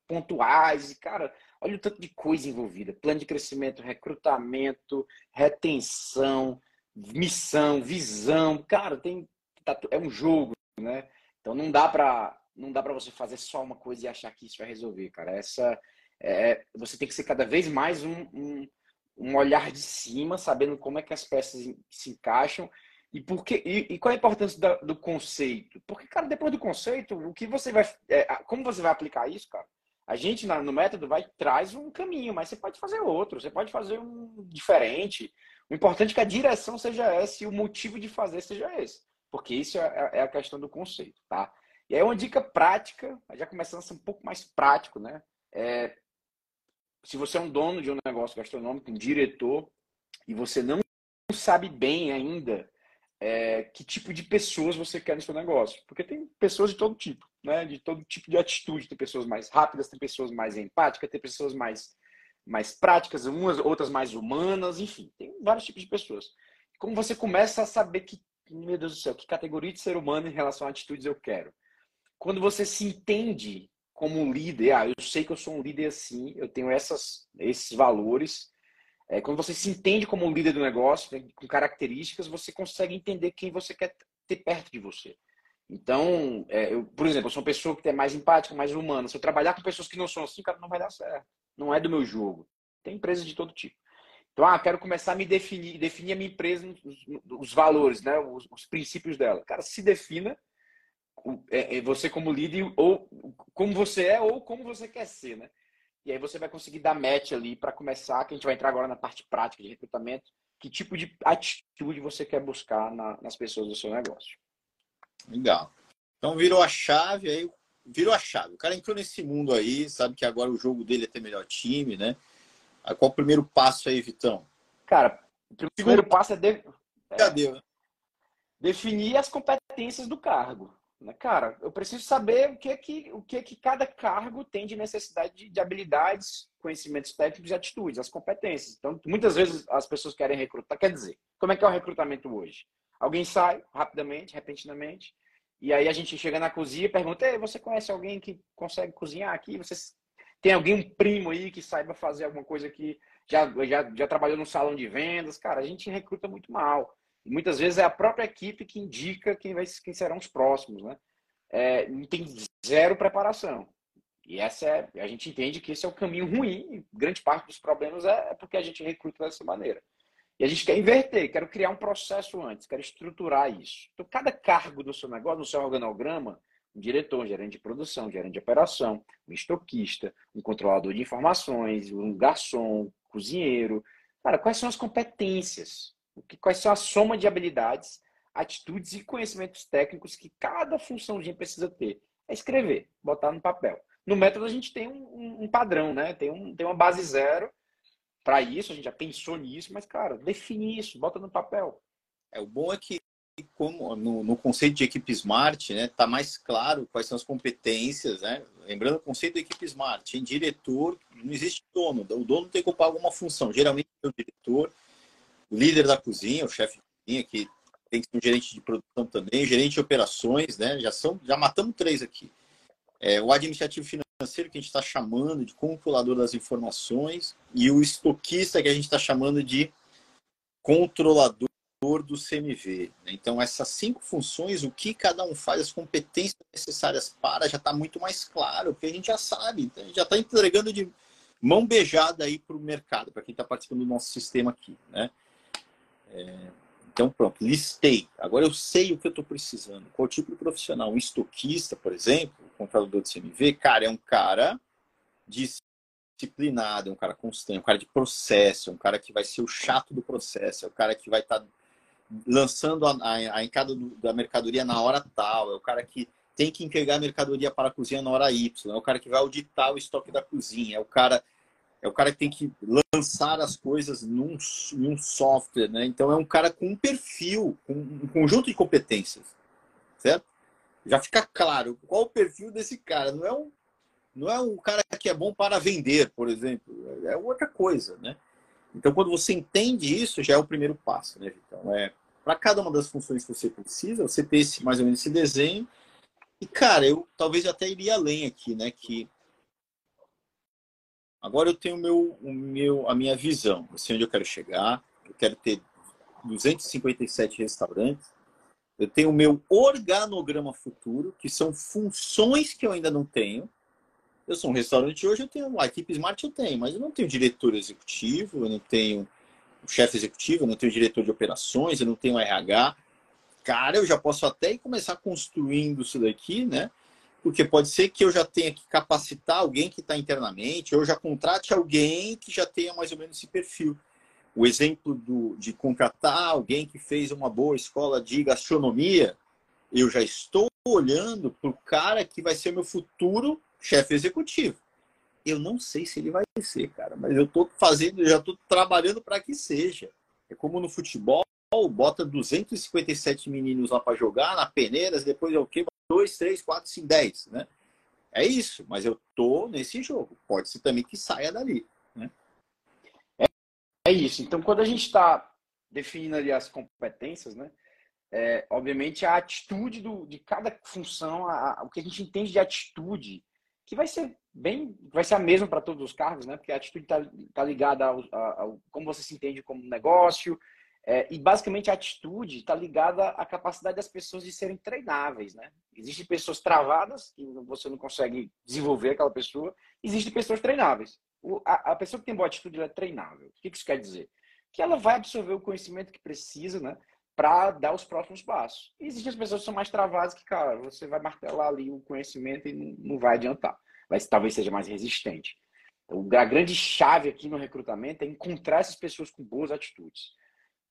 pontuais. E, cara, olha o tanto de coisa envolvida: plano de crescimento, recrutamento, retenção, missão, visão. Cara, tem, tá, é um jogo, né? Então não dá para não dá para você fazer só uma coisa e achar que isso vai resolver, cara. Essa é, você tem que ser cada vez mais um, um um olhar de cima, sabendo como é que as peças se encaixam e, por que, e, e qual é a importância da, do conceito. Porque, cara, depois do conceito, o que você vai. É, como você vai aplicar isso, cara? A gente no método vai traz um caminho, mas você pode fazer outro, você pode fazer um diferente. O importante é que a direção seja essa e o motivo de fazer seja esse. Porque isso é, é a questão do conceito, tá? E aí uma dica prática, já começando a ser um pouco mais prático, né? É, se você é um dono de um negócio gastronômico, um diretor, e você não sabe bem ainda é, que tipo de pessoas você quer no seu negócio. Porque tem pessoas de todo tipo, né? De todo tipo de atitude. Tem pessoas mais rápidas, tem pessoas mais empáticas, tem pessoas mais, mais práticas, umas, outras mais humanas, enfim, tem vários tipos de pessoas. Como você começa a saber que, meu Deus do céu, que categoria de ser humano em relação a atitudes eu quero? Quando você se entende como líder, ah, eu sei que eu sou um líder assim, eu tenho essas, esses valores. É, quando você se entende como um líder do negócio, né, com características, você consegue entender quem você quer ter perto de você. Então, é, eu, por exemplo, eu sou uma pessoa que é mais empática, mais humana. Se eu trabalhar com pessoas que não são assim, cara, não vai dar certo. Não é do meu jogo. Tem empresas de todo tipo. Então, ah, quero começar a me definir, definir a minha empresa, os, os valores, né, os, os princípios dela. Cara, se defina é, é, você como líder ou como você é ou como você quer ser, né? E aí você vai conseguir dar match ali para começar, que a gente vai entrar agora na parte prática de recrutamento, que tipo de atitude você quer buscar na, nas pessoas do seu negócio. Legal. Então virou a chave aí, virou a chave. O cara entrou nesse mundo aí, sabe que agora o jogo dele é ter melhor time, né? Qual o primeiro passo aí, Vitão? Cara, o primeiro passo é, de... é... Né? definir as competências do cargo. Né, cara, eu preciso saber o que é que, o que, é que cada cargo tem de necessidade de, de, habilidades, conhecimentos técnicos e atitudes, as competências. Então, muitas vezes as pessoas querem recrutar. Quer dizer, como é que é o recrutamento hoje? Alguém sai rapidamente, repentinamente, e aí a gente chega na cozinha e pergunta: Ei, você conhece alguém que consegue cozinhar aqui? Você tem alguém, um primo aí que saiba fazer alguma coisa que já, já, já trabalhou no salão de vendas? Cara, a gente recruta muito mal. E muitas vezes é a própria equipe que indica quem, vai, quem serão os próximos, né? É, tem zero preparação. E essa é, a gente entende que esse é o caminho ruim. E grande parte dos problemas é, é porque a gente recruta dessa maneira. E a gente quer inverter, quero criar um processo antes, quero estruturar isso. Então, cada cargo do seu negócio, no seu organograma, um diretor, um gerente de produção, um gerente de operação, um estoquista, um controlador de informações, um garçom, um cozinheiro. Cara, quais são as competências? Quais são a soma de habilidades, atitudes e conhecimentos técnicos que cada funçãozinha precisa ter. É escrever, botar no papel. No método a gente tem um, um padrão, né? Tem, um, tem uma base zero para isso, a gente já pensou nisso, mas, cara, define isso, bota no papel. É, o bom é que como no, no, conceito de equipe smart, né, tá mais claro quais são as competências, né? Lembrando o conceito da equipe smart, em diretor não existe dono, o dono tem que ocupar alguma função, geralmente é o diretor, o líder da cozinha, o chefe de cozinha, que tem que ser um gerente de produção também, gerente de operações, né? Já são, já matamos três aqui. É, o administrativo financeiro, que a gente está chamando de controlador das informações, e o estoquista, que a gente está chamando de controlador do CMV. Né? Então, essas cinco funções, o que cada um faz, as competências necessárias para, já está muito mais claro, porque a gente já sabe, então a gente já está entregando de mão beijada aí para o mercado, para quem está participando do nosso sistema aqui. Né? É, então, pronto, listei. Agora eu sei o que eu estou precisando. Qual tipo de profissional? Um estoquista, por exemplo, o controlador de CMV, cara, é um cara disciplinado, é um cara constante, é um cara de processo, é um cara que vai ser o chato do processo, é o cara que vai estar tá lançando a, a, a encada da mercadoria na hora tal, é o cara que tem que entregar a mercadoria para a cozinha na hora Y, é o cara que vai auditar o estoque da cozinha, é o cara é o cara que tem que lançar as coisas num, num software, né? Então é um cara com um perfil, com um conjunto de competências, certo? Já fica claro qual o perfil desse cara. Não é um, não é um cara que é bom para vender, por exemplo. É outra coisa, né? Então quando você entende isso, já é o primeiro passo, né? Então é para cada uma das funções que você precisa, você ter esse, mais ou menos esse desenho. E cara, eu talvez até iria além aqui, né? Que Agora eu tenho meu, o meu, a minha visão, eu sei onde eu quero chegar, eu quero ter 257 restaurantes, eu tenho o meu organograma futuro, que são funções que eu ainda não tenho. Eu sou um restaurante hoje, eu tenho a equipe Smart, eu tenho, mas eu não tenho diretor executivo, eu não tenho chefe executivo, eu não tenho diretor de operações, eu não tenho RH. Cara, eu já posso até começar construindo isso daqui, né? Porque pode ser que eu já tenha que capacitar alguém que está internamente, ou já contrate alguém que já tenha mais ou menos esse perfil. O exemplo do, de contratar alguém que fez uma boa escola de gastronomia, eu já estou olhando para o cara que vai ser meu futuro chefe executivo. Eu não sei se ele vai ser, cara, mas eu estou fazendo, já estou trabalhando para que seja. É como no futebol, bota 257 meninos lá para jogar na peneiras, depois é o quê? 2, 3, 4, 5, 10, né? É isso, mas eu tô nesse jogo. Pode ser também que saia dali, né? É, é isso. Então, quando a gente está definindo ali as competências, né? É, obviamente a atitude do, de cada função, a, a, o que a gente entende de atitude, que vai ser bem, vai ser a mesma para todos os cargos, né? Porque a atitude está tá ligada ao, ao, como você se entende como negócio, é, e basicamente a atitude está ligada à capacidade das pessoas de serem treináveis, né? Existem pessoas travadas que você não consegue desenvolver aquela pessoa. Existem pessoas treináveis. O, a, a, pessoa que tem boa atitude é treinável. O que isso quer dizer? Que ela vai absorver o conhecimento que precisa, né? Para dar os próximos passos. E existem as pessoas que são mais travadas que, cara, você vai martelar ali o conhecimento e não, não vai adiantar. Mas talvez seja mais resistente. Então, a grande chave aqui no recrutamento é encontrar essas pessoas com boas atitudes.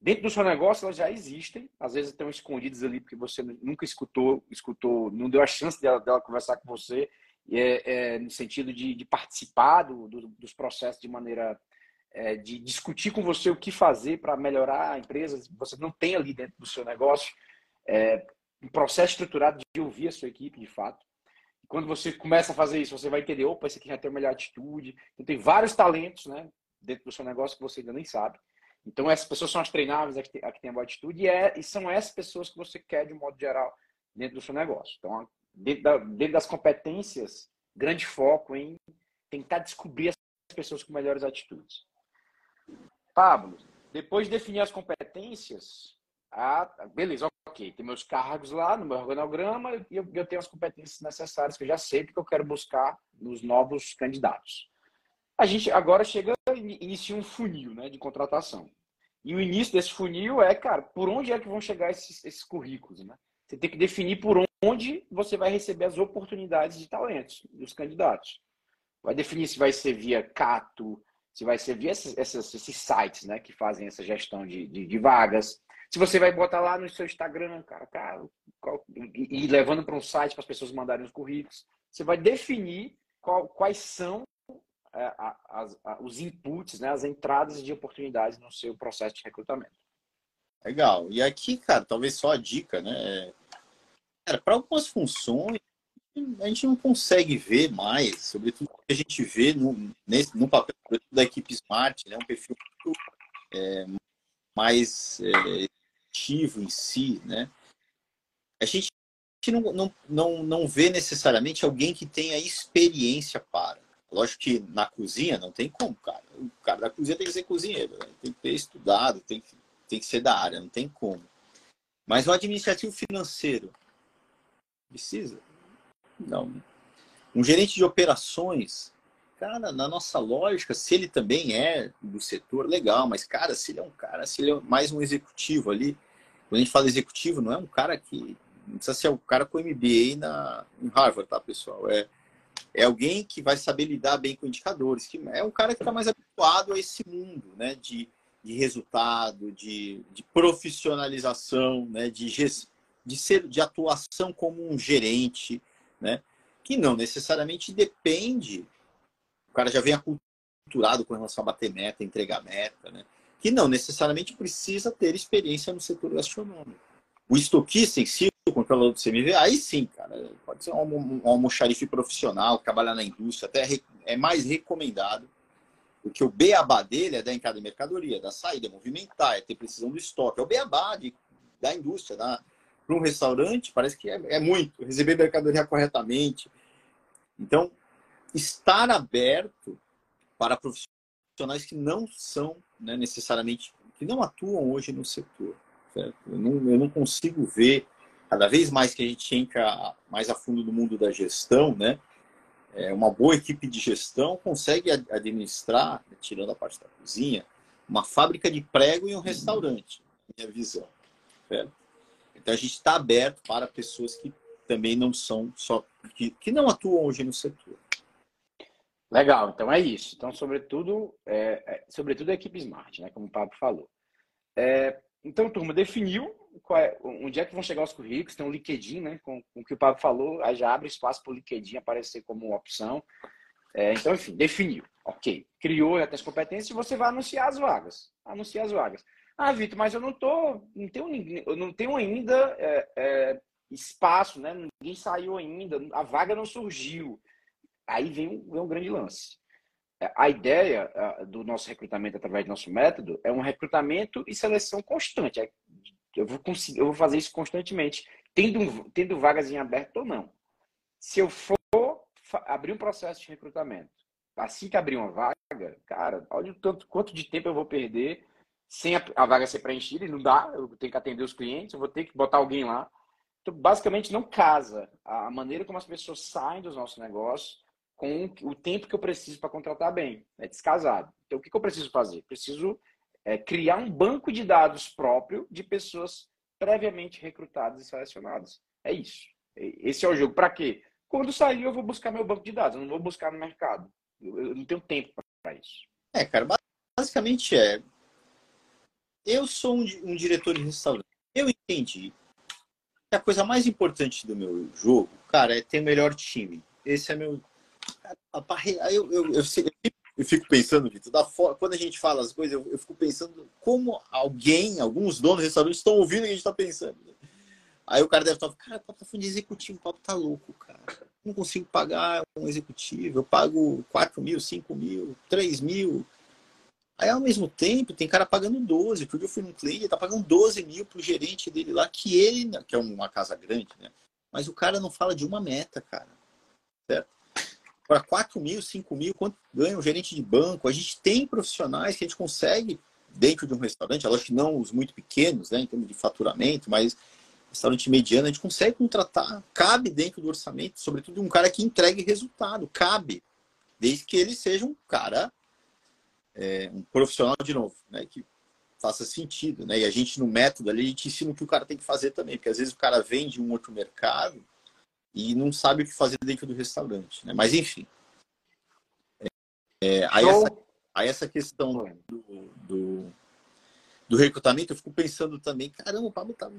Dentro do seu negócio, elas já existem, às vezes estão escondidas ali porque você nunca escutou, escutou, não deu a chance dela, dela conversar com você, é, é, no sentido de, de participar do, do, dos processos de maneira é, de discutir com você o que fazer para melhorar a empresa. Você não tem ali dentro do seu negócio é, um processo estruturado de ouvir a sua equipe, de fato. quando você começa a fazer isso, você vai entender, opa, esse aqui já tem a melhor atitude. Então, tem vários talentos né, dentro do seu negócio que você ainda nem sabe. Então, essas pessoas são as treináveis, a que, tem boa atitude, e, é, e são essas pessoas que você quer, de um modo geral, dentro do seu negócio. Então, dentro, da, dentro das competências, grande foco em tentar descobrir as pessoas com melhores atitudes. Pablo, depois de definir as competências, ah, beleza, ok, tem meus cargos lá no meu organograma e eu, eu tenho as competências necessárias que eu já sei que eu quero buscar nos novos candidatos. A gente agora chega e inicia um funil né, de contratação. E o início desse funil é, cara, por onde é que vão chegar esses, esses currículos, né? Você tem que definir por onde você vai receber as oportunidades de talentos dos candidatos. Vai definir se vai ser via Cato, se vai ser via esses, esses, sites, né, que fazem essa gestão de, de, de, vagas. Se você vai botar lá no seu Instagram, cara, cara qual, e, e, levando para um site para as pessoas mandarem os currículos, você vai definir qual, quais são as, os inputs, né, as entradas de oportunidades no seu processo de recrutamento. Legal. E aqui, cara, talvez só a dica, né? para algumas funções, a gente não consegue ver mais, sobretudo a gente vê no, nesse, no papel da equipe Smart, né? Um perfil muito, é, mais é, ativo em si, né? A gente não, não, não, não vê necessariamente alguém que tenha experiência para. Lógico que na cozinha não tem como, cara. O cara da cozinha tem que ser cozinheiro, né? tem que ter estudado, tem que, tem que ser da área, não tem como. Mas o administrativo financeiro precisa? Não. Um gerente de operações cara, na nossa lógica, se ele também é do setor, legal, mas, cara, se ele é um cara, se ele é mais um executivo ali, quando a gente fala executivo, não é um cara que. Não precisa ser o um cara com MBA na, em Harvard, tá, pessoal? É, é alguém que vai saber lidar bem com indicadores, que é um cara que está mais habituado a esse mundo, né? De, de resultado, de, de profissionalização, né? De, de, ser, de atuação como um gerente, né? Que não necessariamente depende. O cara já vem aculturado com relação a bater meta, entregar meta, né? Que não necessariamente precisa ter experiência no setor gastronômico. O estoquista em si, controlador do CMV, aí sim, cara, pode ser um, um almoxarife profissional, trabalhar na indústria, até é mais recomendado. Porque o beabá dele é da entrada de mercadoria, da saída, movimentar, é ter precisão do estoque. É o beabá de, da indústria. Da, para um restaurante, parece que é, é muito. Receber mercadoria corretamente. Então, estar aberto para profissionais que não são né, necessariamente, que não atuam hoje no setor. Eu, não, eu não consigo ver, cada vez mais que a gente entra mais a fundo no mundo da gestão, né, é, uma boa equipe de gestão consegue administrar, né, tirando a parte da cozinha, uma fábrica de prego e um restaurante, minha visão. Certo? Então a gente está aberto para pessoas que também não são só que, que não atuam hoje no setor. Legal, então é isso. Então, sobretudo, é, é, sobretudo a equipe Smart, né? Como o Pablo falou. É, então, turma, definiu é, onde é que vão chegar os currículos, tem um LinkedIn, né? Com, com o que o Pablo falou, aí já abre espaço para o LinkedIn aparecer como opção. É, então, enfim, definiu. Ok. Criou até as competências e você vai anunciar as vagas. Anunciar as vagas. Ah, Vitor, mas eu não tô, não tenho ninguém, eu não tenho ainda é, é, espaço, né? Ninguém saiu ainda, a vaga não surgiu. Aí vem um, vem um grande lance. É, a ideia do nosso recrutamento através do nosso método é um recrutamento e seleção constante. É, eu vou, conseguir, eu vou fazer isso constantemente, tendo, tendo vagas em aberto ou não. Se eu for abrir um processo de recrutamento, assim que abrir uma vaga, cara, olha o tanto, quanto de tempo eu vou perder sem a, a, vaga ser preenchida, e não dá, eu tenho que atender os clientes, eu vou ter que botar alguém lá. Então, basicamente, não casa a maneira como as pessoas saem dos nossos negócios com o tempo que eu preciso para contratar bem. É descasado. Então, o que, que eu preciso fazer? Preciso é, criar um banco de dados próprio de pessoas previamente recrutadas e selecionadas. É isso. Esse é o jogo. Para quê? Quando sair, eu vou buscar meu banco de dados. Eu não vou buscar no mercado. Eu, não tenho tempo para isso. É, cara, basicamente é eu sou um, um diretor de restaurante. Eu entendi que a coisa mais importante do meu jogo, cara, é ter o melhor time. Esse é meu. Eu, eu, eu, eu fico pensando, Vitor, quando a gente fala as coisas, eu, eu, fico pensando como alguém, alguns donos de restaurantes estão ouvindo o que a gente está pensando. Aí o cara deve estar, cara, o papo tá falando de executivo, o papo tá louco, cara. não consigo pagar um executivo, eu pago 4 mil, 5 mil, 3 mil. Aí, ao mesmo tempo, tem cara pagando 12. Porque eu fui num cliente, ele tá pagando 12 mil pro gerente dele lá, que ele, que é uma casa grande, né? Mas o cara não fala de uma meta, cara. Certo? Para 4 mil, 5 mil, quanto ganha um gerente de banco? A gente tem profissionais que a gente consegue, dentro de um restaurante, lógico que não os muito pequenos, né, em termos de faturamento, mas restaurante mediano, a gente consegue contratar, cabe dentro do orçamento, sobretudo um cara que entregue resultado, cabe, desde que ele seja um cara é, um profissional de novo, né, que faça sentido, né? E a gente no método ali a gente ensina o que o cara tem que fazer também, porque às vezes o cara vende um outro mercado e não sabe o que fazer dentro do restaurante, né? Mas enfim, é, aí, essa, aí essa questão do, do, do, recrutamento, eu fico pensando também, caramba, o Pablo tá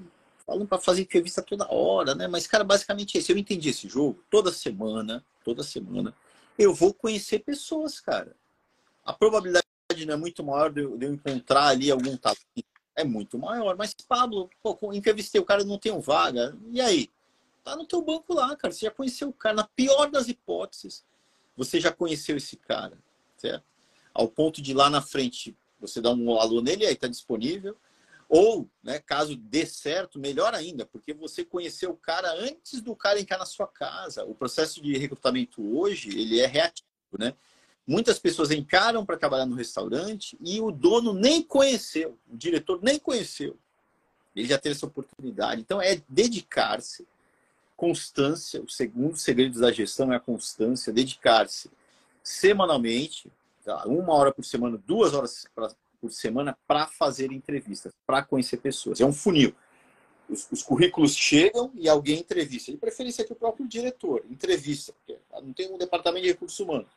falando para fazer entrevista toda hora, né? Mas cara, basicamente é isso. Eu entendi esse jogo toda semana, toda semana eu vou conhecer pessoas, cara. A probabilidade não é muito maior de eu, de eu encontrar ali algum talento. É muito maior. Mas, Pablo, pô, entrevistei o cara não um vaga. E aí? Tá no teu banco lá, cara. Você já conheceu o cara. Na pior das hipóteses, você já conheceu esse cara, certo? Ao ponto de lá na frente você dá um alô nele aí tá disponível. Ou, né, caso dê certo, melhor ainda, porque você conheceu o cara antes do cara entrar na sua casa. O processo de recrutamento hoje, ele é reativo, né? Muitas pessoas encaram para trabalhar no restaurante e o dono nem conheceu, o diretor nem conheceu. Ele já teve essa oportunidade. Então, é dedicar-se, constância. O segundo segredo da gestão é a constância, dedicar-se semanalmente, tá? uma hora por semana, duas horas por semana para fazer entrevistas, para conhecer pessoas. É um funil. Os, os, currículos chegam e alguém entrevista. De preferência que o próprio diretor entrevista, porque não tem um departamento de recursos humanos.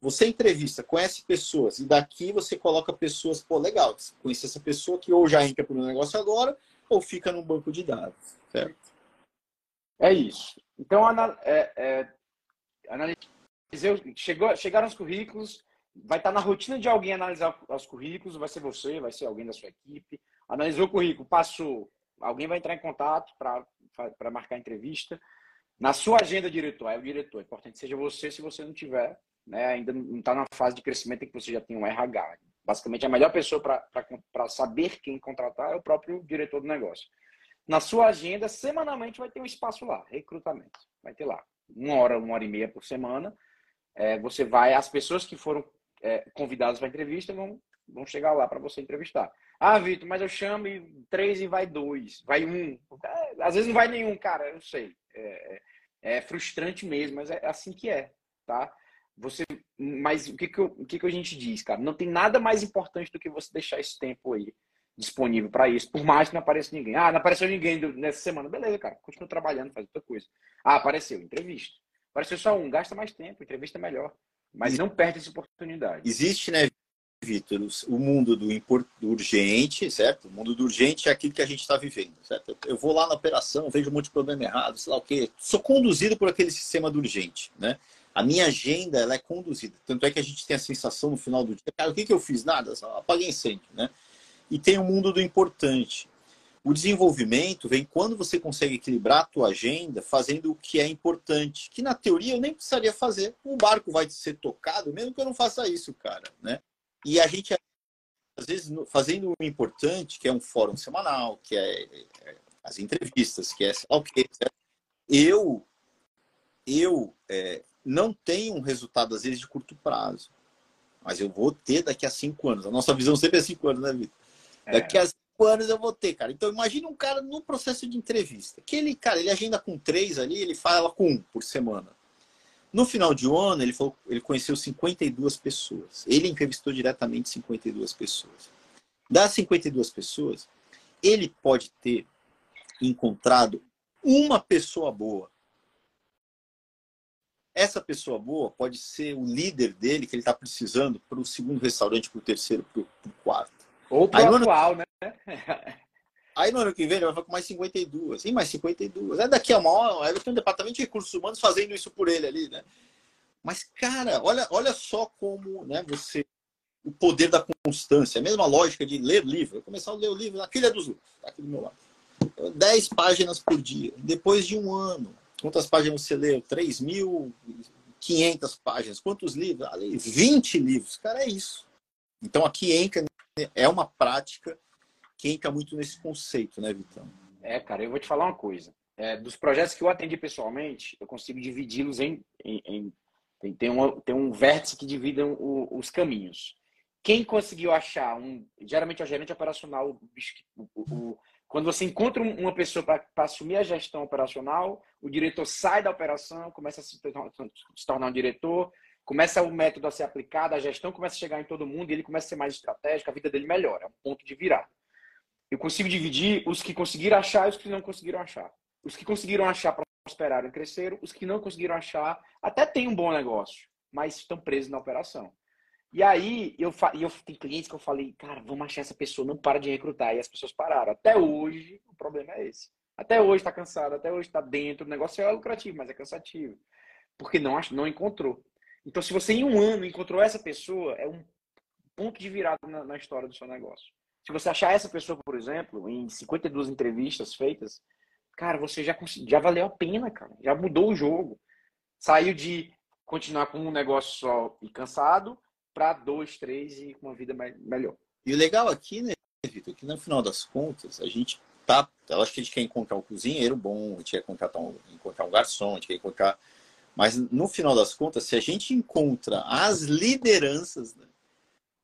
Você entrevista, conhece pessoas, e daqui você coloca pessoas, pô, legal, conhece essa pessoa que ou já entra para o negócio agora, ou fica no banco de dados, certo? É isso. Então, é, é, analisei, chegou, chegaram os currículos, vai estar na rotina de alguém analisar os currículos, vai ser você, vai ser alguém da sua equipe. Analisou o currículo, passou, alguém vai entrar em contato para marcar entrevista. Na sua agenda, diretor, é o diretor. É importante seja você, se você não tiver, né, ainda não está na fase de crescimento em que você já tem um RH. Basicamente, a melhor pessoa para saber quem contratar é o próprio diretor do negócio. Na sua agenda, semanalmente vai ter um espaço lá, recrutamento. Vai ter lá. Uma hora, uma hora e meia por semana. É, você vai, as pessoas que foram é, convidadas para entrevista vão, vão chegar lá para você entrevistar. Ah, Vitor, mas eu chamo e três e vai dois, vai um. É, às vezes não vai nenhum, cara, eu sei. É, é, é frustrante mesmo, mas é assim que é, tá? Você, mas o que que, eu, o que que a gente diz, cara? Não tem nada mais importante do que você deixar esse tempo aí disponível para isso, por mais que não apareça ninguém. Ah, não apareceu ninguém nessa semana. Beleza, cara, continua trabalhando, faz outra coisa. Ah, apareceu, entrevista. Apareceu só um, gasta mais tempo, entrevista é melhor. Mas não perde essa oportunidade. Existe, né, Vitor, o mundo do, do urgente, certo? O mundo do urgente é aquilo que a gente está vivendo, certo? Eu vou lá na operação, vejo um monte de problema errado, sei lá o quê. Sou conduzido por aquele sistema do urgente, né? A minha agenda ela é conduzida. Tanto é que a gente tem a sensação no final do dia, cara, o que, que eu fiz? Nada, só apaguei incêndio, né? E tem o mundo do importante. O desenvolvimento vem quando você consegue equilibrar a tua agenda fazendo o que é importante, que na teoria eu nem precisaria fazer. O barco vai ser tocado, mesmo que eu não faça isso, cara, né? E a gente às vezes fazendo o importante, que é um fórum semanal, que é, é as entrevistas, que é o que eu eu é, não tem um resultado, às vezes, de curto prazo. Mas eu vou ter daqui a cinco anos. A nossa visão sempre é cinco anos, né, Vitor? É. Daqui a cinco anos eu vou ter, cara. Então, imagine um cara no processo de entrevista. Que ele, cara, ele agenda com três ali, ele fala com um por semana. No final de ano, ele, falou, ele conheceu 52 pessoas. Ele entrevistou diretamente 52 pessoas. Das 52 pessoas, ele pode ter encontrado uma pessoa boa essa pessoa boa pode ser o líder dele que ele está precisando para o segundo restaurante, para o terceiro, para o quarto. Ou para o atual, ano... né? Aí no ano que vem ele vai ficar com mais 52. E mais 52. É daqui a uma hora, ele tem um departamento de recursos humanos fazendo isso por ele ali, né? Mas, cara, olha, olha só como né, você. O poder da constância, a mesma lógica de ler livro. Eu começar a ler o livro na Filha dos Livros, tá aqui do meu lado. 10 páginas por dia. Depois de um ano, Quantas páginas você leu? 3.500 páginas. Quantos livros? Ah, 20 livros. Cara, é isso. Então aqui entra, é uma prática que entra muito nesse conceito, né, Vitão? É, cara, eu vou te falar uma coisa. É, dos projetos que eu atendi pessoalmente, eu consigo dividi-los em, em, em tem, tem, uma, tem um vértice que divide o, os caminhos. Quem conseguiu achar um, geralmente é o gerente operacional, o, o, quando você encontra uma pessoa para assumir a gestão operacional, o diretor sai da operação, começa a se, se tornar um diretor, começa o método a ser aplicado, a gestão começa a chegar em todo mundo e ele começa a ser mais estratégico, a vida dele melhora, é um ponto de virada. Eu consigo dividir os que conseguiram achar e os que não conseguiram achar. Os que conseguiram achar prosperaram e cresceram, os que não conseguiram achar até têm um bom negócio, mas estão presos na operação. E aí, eu, eu tem clientes que eu falei, cara, vamos achar essa pessoa, não para de recrutar. E as pessoas pararam. Até hoje, o problema é esse. Até hoje está cansado, até hoje está dentro. O negócio é lucrativo, mas é cansativo. Porque não, não encontrou. Então, se você em um ano encontrou essa pessoa, é um ponto de virada na, na história do seu negócio. Se você achar essa pessoa, por exemplo, em 52 entrevistas feitas, cara, você já, já valeu a pena, cara. Já mudou o jogo. Saiu de continuar com um negócio só e cansado para dois, três e com uma vida melhor. E o legal aqui, né, Vitor, que no final das contas, a gente tá. Eu acho que a gente quer encontrar um cozinheiro bom, a gente quer encontrar um, encontrar um garçom, a gente quer encontrar. Mas no final das contas, se a gente encontra as lideranças, né?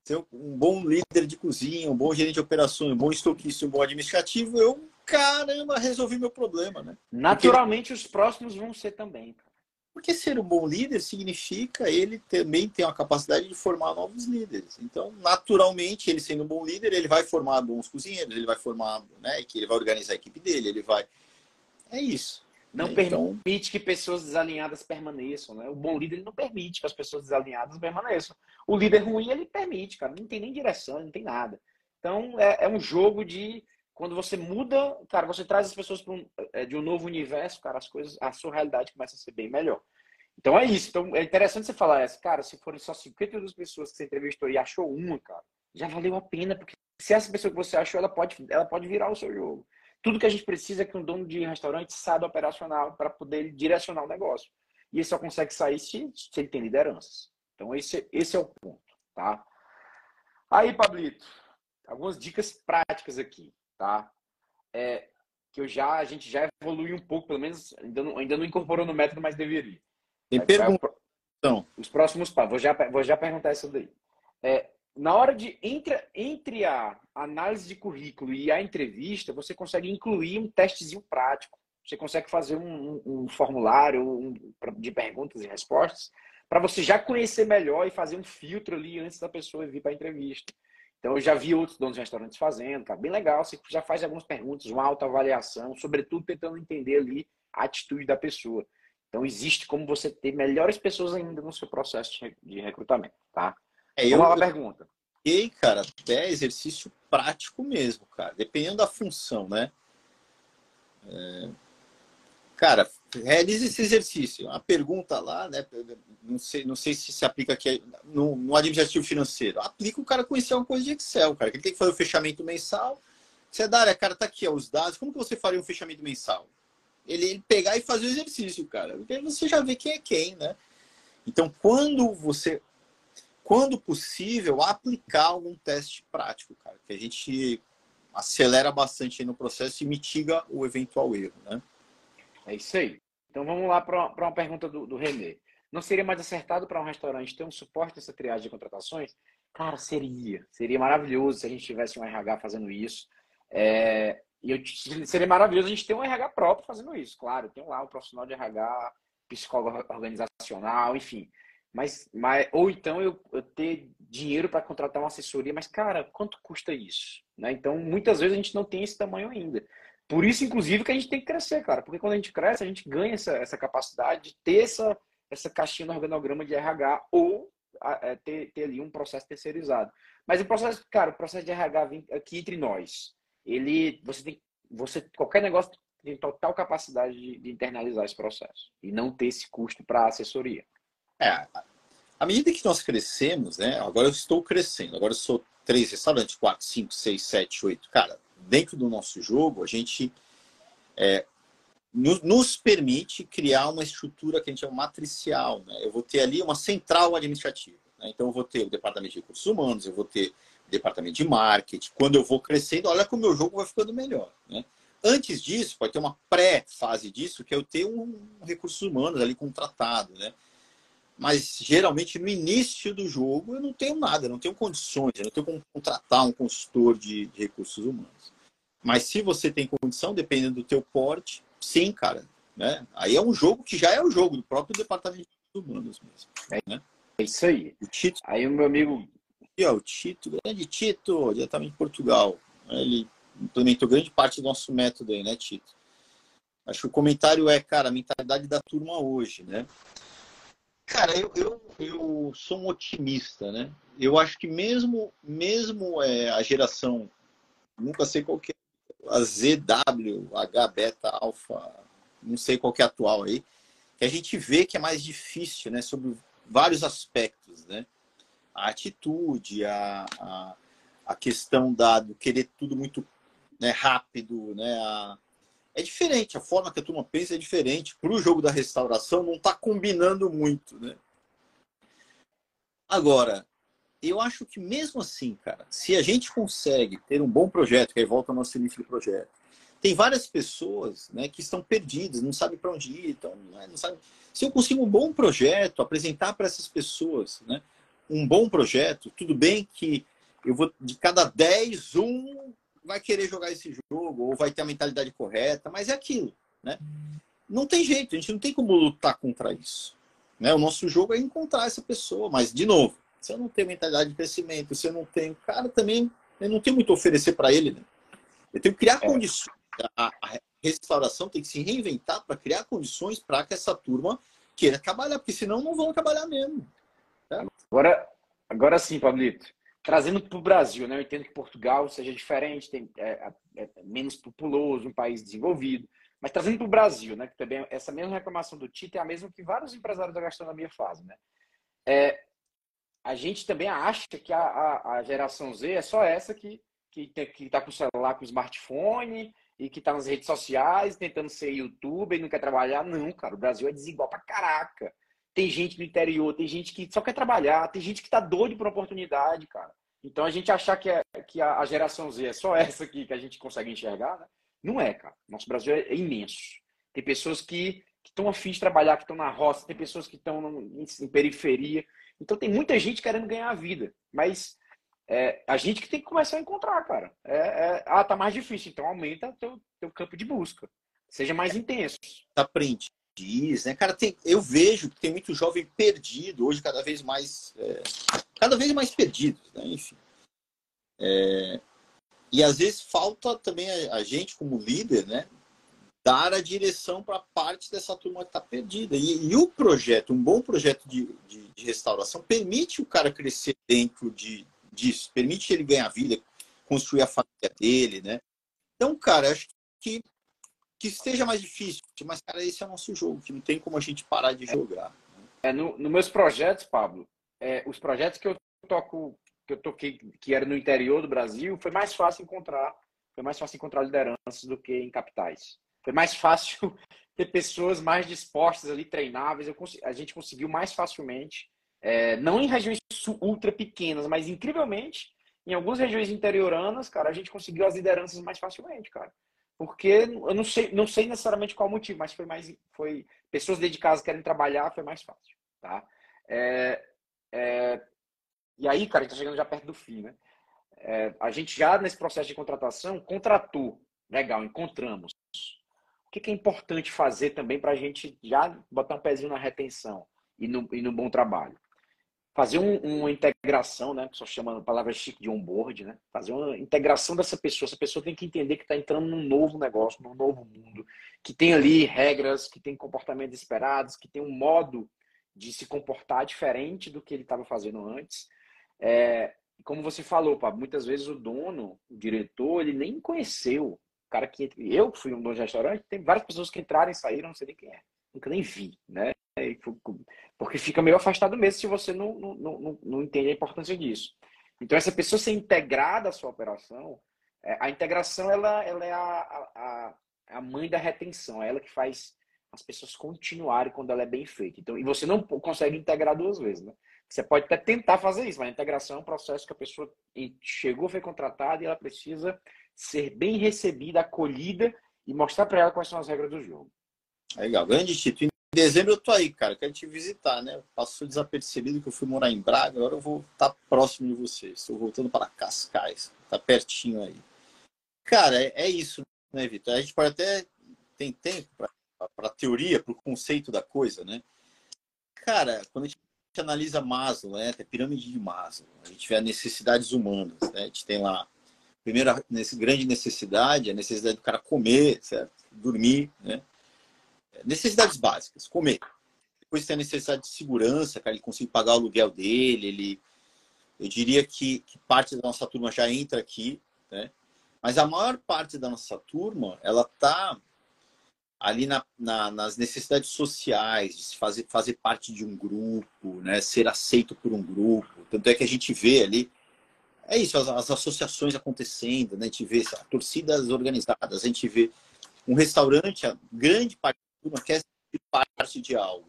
Ser um bom líder de cozinha, um bom gerente de operações, um bom estoquista, um bom administrativo, eu, caramba, resolvi meu problema, né? Naturalmente, Porque... os próximos vão ser também. Porque ser um bom líder significa ele também ter uma capacidade de formar novos líderes. Então, naturalmente, ele sendo um bom líder, ele vai formar bons cozinheiros, ele vai formar, né, que ele vai organizar a equipe dele, ele vai. É isso. Não permite então... que pessoas desalinhadas permaneçam, né? O bom líder ele não permite que as pessoas desalinhadas permaneçam. O líder ruim ele permite, cara. Não tem nem direção, não tem nada. Então é, é um jogo de quando você muda, cara, você traz as pessoas um, é, de um novo universo, cara, as coisas, a sua realidade começa a ser bem melhor. Então é isso. Então é interessante você falar essa, cara, se forem só 52 pessoas que você entrevistou e achou uma, cara, já valeu a pena, porque se essa pessoa que você achou, ela pode, ela pode virar o seu jogo. Tudo que a gente precisa é que um dono de restaurante saiba operacional para poder direcionar o negócio. E ele só consegue sair se, se ele tem lideranças. Então esse, esse é o ponto, tá? Aí, Pablito, algumas dicas práticas aqui tá? É, que eu já, a gente já evoluiu um pouco, pelo menos ainda não, ainda não incorporou no método, mas deveria. Tem pergunta? Então. Os próximos passos, vou já, vou já perguntar isso daí. É, na hora de, entre, entre a análise de currículo e a entrevista, você consegue incluir um testezinho prático. Você consegue fazer um, um, um formulário um, de perguntas e respostas para você já conhecer melhor e fazer um filtro ali antes da pessoa vir para a entrevista. Então, eu já vi outros donos de restaurantes fazendo, cara, bem legal. Você já faz algumas perguntas, uma autoavaliação, sobretudo tentando entender ali a atitude da pessoa. Então, existe como você ter melhores pessoas ainda no seu processo de recrutamento, tá? É, eu, Vamos lá, pergunta. E cara, até exercício prático mesmo, cara. Dependendo da função, né? É... Cara, realize esse exercício. A pergunta lá, né? Não sei, não sei se se aplica aqui no, no administrativo financeiro. Aplica o cara conhecer uma coisa de Excel, cara. Que ele tem que fazer o fechamento mensal. Você dá, cara, tá aqui, ó, os dados. Como que você faria um fechamento mensal? Ele, ele pegar e fazer o exercício, cara. Porque você já vê quem é quem, né? Então, quando você, quando possível, aplicar algum teste prático, cara, que a gente acelera bastante no processo e mitiga o eventual erro, né? É isso aí. Então vamos lá para uma pergunta do, do Renê. Não seria mais acertado para um restaurante ter um suporte dessa triagem de contratações? Cara, seria. Seria maravilhoso se a gente tivesse um RH fazendo isso. É, e eu, seria maravilhoso a gente ter um RH próprio fazendo isso. Claro, tem lá um profissional de RH, psicólogo organizacional, enfim. Mas, mas ou então eu, eu ter dinheiro para contratar uma assessoria, mas cara, quanto custa isso? Né? Então, muitas vezes a gente não tem esse tamanho ainda. Por isso, inclusive, que a gente tem que crescer, cara. Porque quando a gente cresce, a gente ganha essa, essa capacidade de ter essa, essa caixinha no organograma de RH ou é, ter, ter ali um processo terceirizado. Mas o processo, cara, o processo de RH vem aqui entre nós. Ele, você tem, você, qualquer negócio tem total capacidade de, de internalizar esse processo e não ter esse custo para assessoria. É, à medida que nós crescemos, né? Agora eu estou crescendo. Agora eu sou três restaurantes, quatro, cinco, seis, sete, oito. Cara, dentro do nosso jogo, a gente é, nos permite criar uma estrutura que a gente chama matricial. Né? Eu vou ter ali uma central administrativa. Né? Então, eu vou ter o departamento de recursos humanos, eu vou ter o departamento de marketing. Quando eu vou crescendo, olha como o meu jogo vai ficando melhor. Né? Antes disso, pode ter uma pré-fase disso, que é eu ter um, um recursos humanos ali contratado. Né? Mas geralmente no início do jogo eu não tenho nada, eu não tenho condições, eu não tenho como contratar um consultor de, de recursos humanos. Mas se você tem condição, dependendo do teu porte, sim, cara. Né? Aí é um jogo que já é o jogo do próprio departamento de humanos mesmo. É, né? é isso aí. O Tito, aí o meu amigo. Ó, o Tito, grande Tito, diretamente de Portugal. Ele implementou grande parte do nosso método aí, né, Tito? Acho que o comentário é, cara, a mentalidade da turma hoje, né? Cara, eu, eu, eu sou um otimista, né? Eu acho que mesmo, mesmo é, a geração, nunca sei qual que é, a ZW, H, beta, alfa, não sei qual que é atual aí, que a gente vê que é mais difícil, né? Sobre vários aspectos, né? A atitude, a, a, a questão da, do querer tudo muito né, rápido, né? A, é diferente, a forma que a turma pensa é diferente. Para o jogo da restauração não está combinando muito, né? Agora, eu acho que mesmo assim, cara, se a gente consegue ter um bom projeto, que aí volta ao nosso início do projeto, tem várias pessoas né, que estão perdidas, não sabem para onde ir, então, né, não sabe. Se eu consigo um bom projeto, apresentar para essas pessoas né, um bom projeto, tudo bem que eu vou de cada 10, um vai querer jogar esse jogo ou vai ter a mentalidade correta, mas é aquilo, né? não tem jeito, a gente não tem como lutar contra isso. Né? O nosso jogo é encontrar essa pessoa, mas, de novo, se eu não tenho mentalidade de crescimento, se eu não tenho. Cara, também, eu não tenho muito a oferecer para ele. Né? Eu tenho que criar é. condições. A, a restauração tem que se reinventar para criar condições para que essa turma queira trabalhar, porque senão não vão trabalhar mesmo. Tá? Agora, agora sim, Pablito. Trazendo para o Brasil, né? eu entendo que Portugal seja diferente, tem, é, é, é menos populoso, um país desenvolvido. Mas trazendo para o Brasil, né, que também essa mesma reclamação do Tite é a mesma que vários empresários da gastronomia fazem. Né? É, a gente também acha que a, a, a, geração Z é só essa que que está com o celular, com o smartphone e que está nas redes sociais tentando ser youtuber e não quer trabalhar. Não, cara, o Brasil é desigual pra caraca. Tem gente no interior, tem gente que só quer trabalhar, tem gente que está doido por oportunidade, cara. Então a gente achar que, é, que a, geração Z é só essa aqui que a gente consegue enxergar, né? Não é, cara. Nosso Brasil é imenso. Tem pessoas que estão afim de trabalhar, que estão na roça, tem pessoas que estão em, em, periferia. Então tem muita gente querendo ganhar a vida. Mas é, a gente que tem que começar a encontrar, cara. É, é, ah, tá mais difícil, então aumenta o teu, teu campo de busca. Seja mais intenso. Aprende. Diz, né? Cara, tem, eu vejo que tem muito jovem perdido, hoje cada vez mais. É, cada vez mais perdido, né? Enfim. É, e às vezes falta também a, a gente, como líder, né, dar a direção para parte dessa turma que está perdida. E, e, o projeto, um bom projeto de, de, de, restauração, permite o cara crescer dentro de, disso, permite ele ganhar vida, construir a família dele, né? Então, cara, acho que que esteja mais difícil, mas, cara, esse é o nosso jogo, que não tem como a gente parar de jogar. É, no, no meus projetos, Pablo, é, os projetos que eu toco que eu toquei, que era no interior do Brasil, foi mais fácil encontrar, foi mais fácil encontrar lideranças do que em capitais. Foi mais fácil ter pessoas mais dispostas ali, treináveis. Eu, a gente conseguiu mais facilmente, é, não em regiões ultra pequenas, mas incrivelmente, em algumas regiões interioranas, cara, a gente conseguiu as lideranças mais facilmente, cara. Porque eu não sei, não sei necessariamente qual motivo, mas foi mais, foi pessoas dedicadas que querem trabalhar, foi mais fácil, tá? É, é, e aí, cara, a gente está chegando já perto do fim, né? É, a gente já, nesse processo de contratação, contratou. Legal, encontramos. O que, que é importante fazer também para a gente já botar um pezinho na retenção e no, e no bom trabalho? Fazer um, uma integração, né? Que só chama a palavra chique de onboard, né? Fazer uma integração dessa pessoa. Essa pessoa tem que entender que está entrando num novo negócio, num novo mundo, que tem ali regras, que tem comportamentos esperados, que tem um modo de se comportar diferente do que ele estava fazendo antes é, como você falou, Pablo, muitas vezes o dono, o diretor, ele nem conheceu. O cara que eu fui um dono de restaurante, tem várias pessoas que entraram e saíram, não sei nem quem é. Nunca nem vi, né? Porque fica meio afastado mesmo se você não, não, não, não entende a importância disso. Então, essa pessoa ser integrada à sua operação, é, a integração ela, ela é a, a, a mãe da retenção, é ela que faz as pessoas continuarem quando ela é bem feita. Então, e você não consegue integrar duas vezes, né? Você pode até tentar fazer isso, mas a integração é um processo que a pessoa chegou, foi contratada e ela precisa ser bem recebida, acolhida e mostrar para ela quais são as regras do jogo. Legal, grande Tito. Em dezembro eu tô aí, cara. Quero te visitar, né? Passou desapercebido que eu fui morar em Braga, agora eu vou estar tá próximo de você. Estou voltando para Cascais, tá pertinho aí. Cara, é, é isso, né, Vitor? A gente pode até tem tempo para teoria, para o conceito da coisa, né? Cara, quando a gente analisa Maslow, né? Tem pirâmide de Maslow. A gente vê as necessidades humanas. Né? A gente tem lá, primeira grande necessidade, a necessidade do cara comer, certo? dormir, né? Necessidades básicas, comer. Depois tem a necessidade de segurança, cara, ele conseguir pagar o aluguel dele, ele... Eu diria que, que parte da nossa turma já entra aqui, né? Mas a maior parte da nossa turma, ela tá ali na, na, nas necessidades sociais, de fazer, fazer parte de um grupo, né? ser aceito por um grupo. Tanto é que a gente vê ali, é isso, as, as associações acontecendo, né? a gente vê torcidas organizadas, a gente vê um restaurante, a grande parte turma quer ser parte de algo.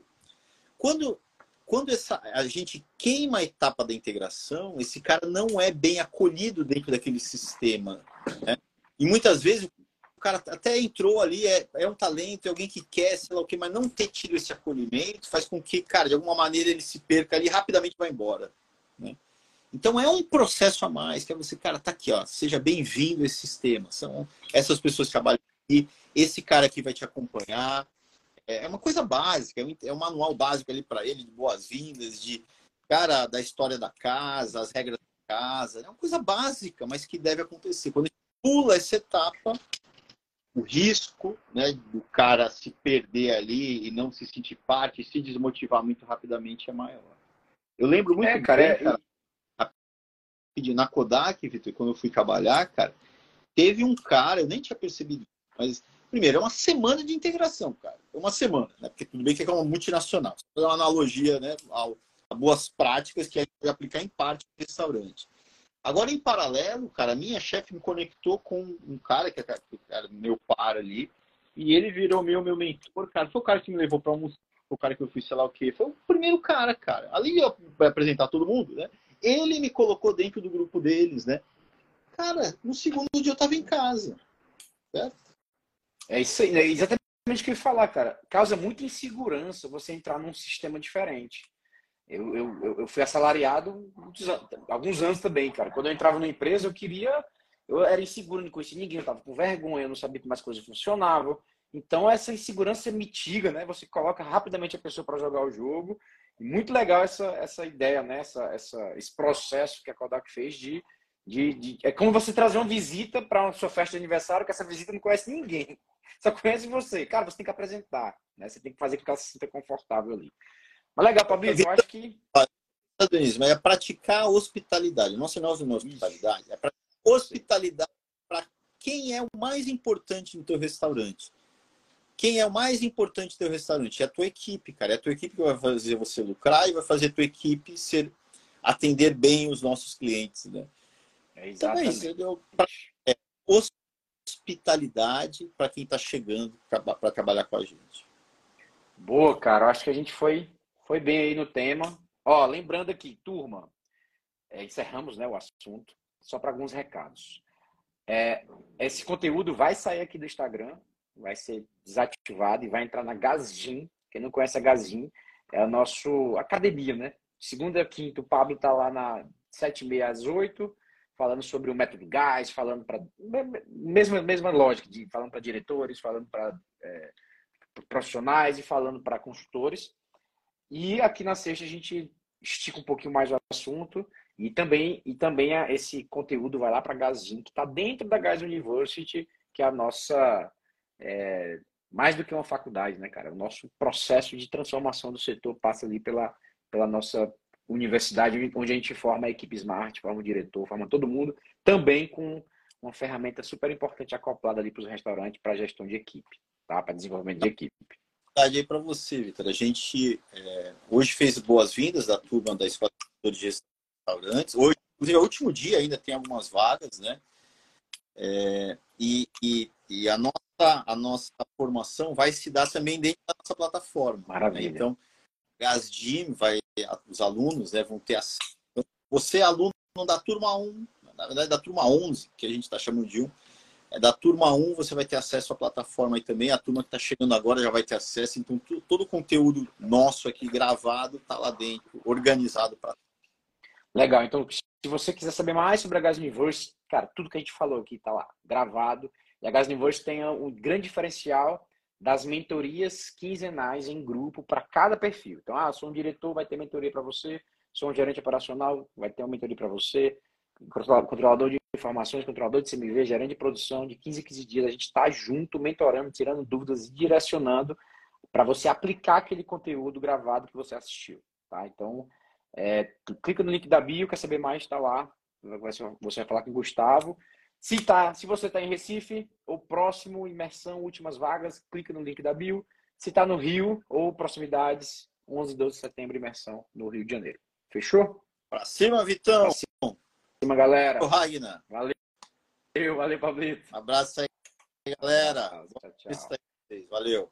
Quando, quando essa, a gente queima a etapa da integração, esse cara não é bem acolhido dentro daquele sistema. Né? E muitas vezes cara até entrou ali, é, é um talento, é alguém que quer, sei lá o que, mas não ter tido esse acolhimento faz com que, cara, de alguma maneira ele se perca ali e rapidamente vai embora. Né? Então é um processo a mais, que é você, cara, tá aqui, ó, seja bem-vindo a esse sistema. São essas pessoas que trabalham aqui, esse cara aqui vai te acompanhar. É uma coisa básica, é um manual básico ali para ele, de boas-vindas, de cara, da história da casa, as regras da casa. É uma coisa básica, mas que deve acontecer. Quando a gente pula essa etapa, o risco né, do cara se perder ali e não se sentir parte, se desmotivar muito rapidamente é maior. Eu lembro muito é, cara, bem, é... cara, na Kodak, Vitor, quando eu fui trabalhar, cara, teve um cara, eu nem tinha percebido, mas primeiro, é uma semana de integração, cara. É uma semana, né? Porque tudo bem que é uma multinacional. É uma analogia, né, ao, a boas práticas que a gente vai aplicar em parte do restaurante. Agora, em paralelo, cara, minha chefe me conectou com um cara que era meu par ali, e ele virou meu, meu mentor, cara. Foi o cara que me levou para um o cara que eu fui, sei lá o quê. Foi o primeiro cara, cara. Ali eu vai apresentar todo mundo, né? Ele me colocou dentro do grupo deles, né? Cara, no segundo dia eu tava em casa. Certo? É isso aí, é exatamente o que eu ia falar, cara. Causa muita insegurança você entrar num sistema diferente. Eu, eu, eu fui assalariado alguns anos também, cara. Quando eu entrava numa empresa, eu queria. Eu era inseguro, não conhecia ninguém, eu tava com vergonha, eu não sabia como as coisas funcionavam. Então, essa insegurança mitiga, né? Você coloca rapidamente a pessoa para jogar o jogo. Muito legal essa, essa ideia, né? Essa, essa, esse processo que a Kodak fez de, de, de... É como você trazer uma visita para uma sua festa de aniversário, que essa visita não conhece ninguém. Só conhece você. Cara, você tem que apresentar. Né? Você tem que fazer com que ela se sinta confortável ali. Mas legal, Pablo, eu acho que. Mas é praticar a hospitalidade. Não se nós uma hospitalidade, é praticar hospitalidade para quem é o mais importante no teu restaurante. Quem é o mais importante no teu restaurante? É a tua equipe, cara. É a tua equipe que vai fazer você lucrar e vai fazer a tua equipe ser atender bem os nossos clientes, né? É exatamente. Então, é, é hospitalidade para quem está chegando para trabalhar com a gente. Boa, cara. Acho que a gente foi foi bem aí no tema. Ó, lembrando aqui, turma, é, encerramos né, o assunto, só para alguns recados. É, esse conteúdo vai sair aqui do Instagram, vai ser desativado e vai entrar na Gazin. Quem não conhece a Gazin, é a nossa academia, né? Segunda quinta, o Pablo está lá na sete e meia às oito, falando sobre o método gás, falando para mesma mesma lógica de falando para diretores, falando para é, profissionais e falando para consultores. E aqui na sexta a gente estica um pouquinho mais o assunto e também, e também esse conteúdo vai lá para a Gazin, que está dentro da Gás University, que é a nossa. É, mais do que uma faculdade, né, cara? O nosso processo de transformação do setor passa ali pela, pela nossa universidade, onde a gente forma a equipe Smart, forma o diretor, forma todo mundo, também com uma ferramenta super importante acoplada ali para os restaurantes, para a gestão de equipe, tá? para desenvolvimento de equipe aí para você, Vitor. A gente é, hoje fez boas-vindas da turma da Escola de Gestão de Restaurantes. Hoje, inclusive, é o último dia, ainda tem algumas vagas, né? É, e, e, e, a, nossa, a nossa formação vai se dar também dentro da nossa plataforma. Maravilha. Né? Então, GasDim, vai, os alunos né, vão ter acesso. Você é aluno da turma 1, na verdade da turma 11, que a gente está chamando de 1, é da turma 1 você vai ter acesso à plataforma aí também. A turma que está chegando agora já vai ter acesso. Então, todo o conteúdo nosso aqui gravado está lá dentro, organizado para. Legal. Então, se você quiser saber mais sobre a Gas Universe, cara, tudo que a gente falou aqui está lá, gravado. E a Gas Universe tem um grande diferencial das mentorias quinzenais em grupo para cada perfil. Então, ah, sou um diretor, vai ter mentoria para você. Sou um gerente operacional, vai ter uma mentoria para você controlador de informações, controlador de CMV, gerente de produção, de 15 em 15 dias, a gente está junto, mentorando, tirando dúvidas e direcionando para você aplicar aquele conteúdo gravado que você assistiu. Tá? Então, é, clica no link da bio, quer saber mais, está lá. Você vai falar com o Gustavo. Se, tá, se você está em Recife, ou próximo, imersão, últimas vagas, clica no link da bio. Se está no Rio, ou proximidades, 11 e 12 de setembro, imersão no Rio de Janeiro. Fechou? Para cima, Vitão! Pra cima cima, galera. O Ragnar. Valeu. Valeu, Pablito. Um abraço aí, galera. Tchau, tchau. Valeu.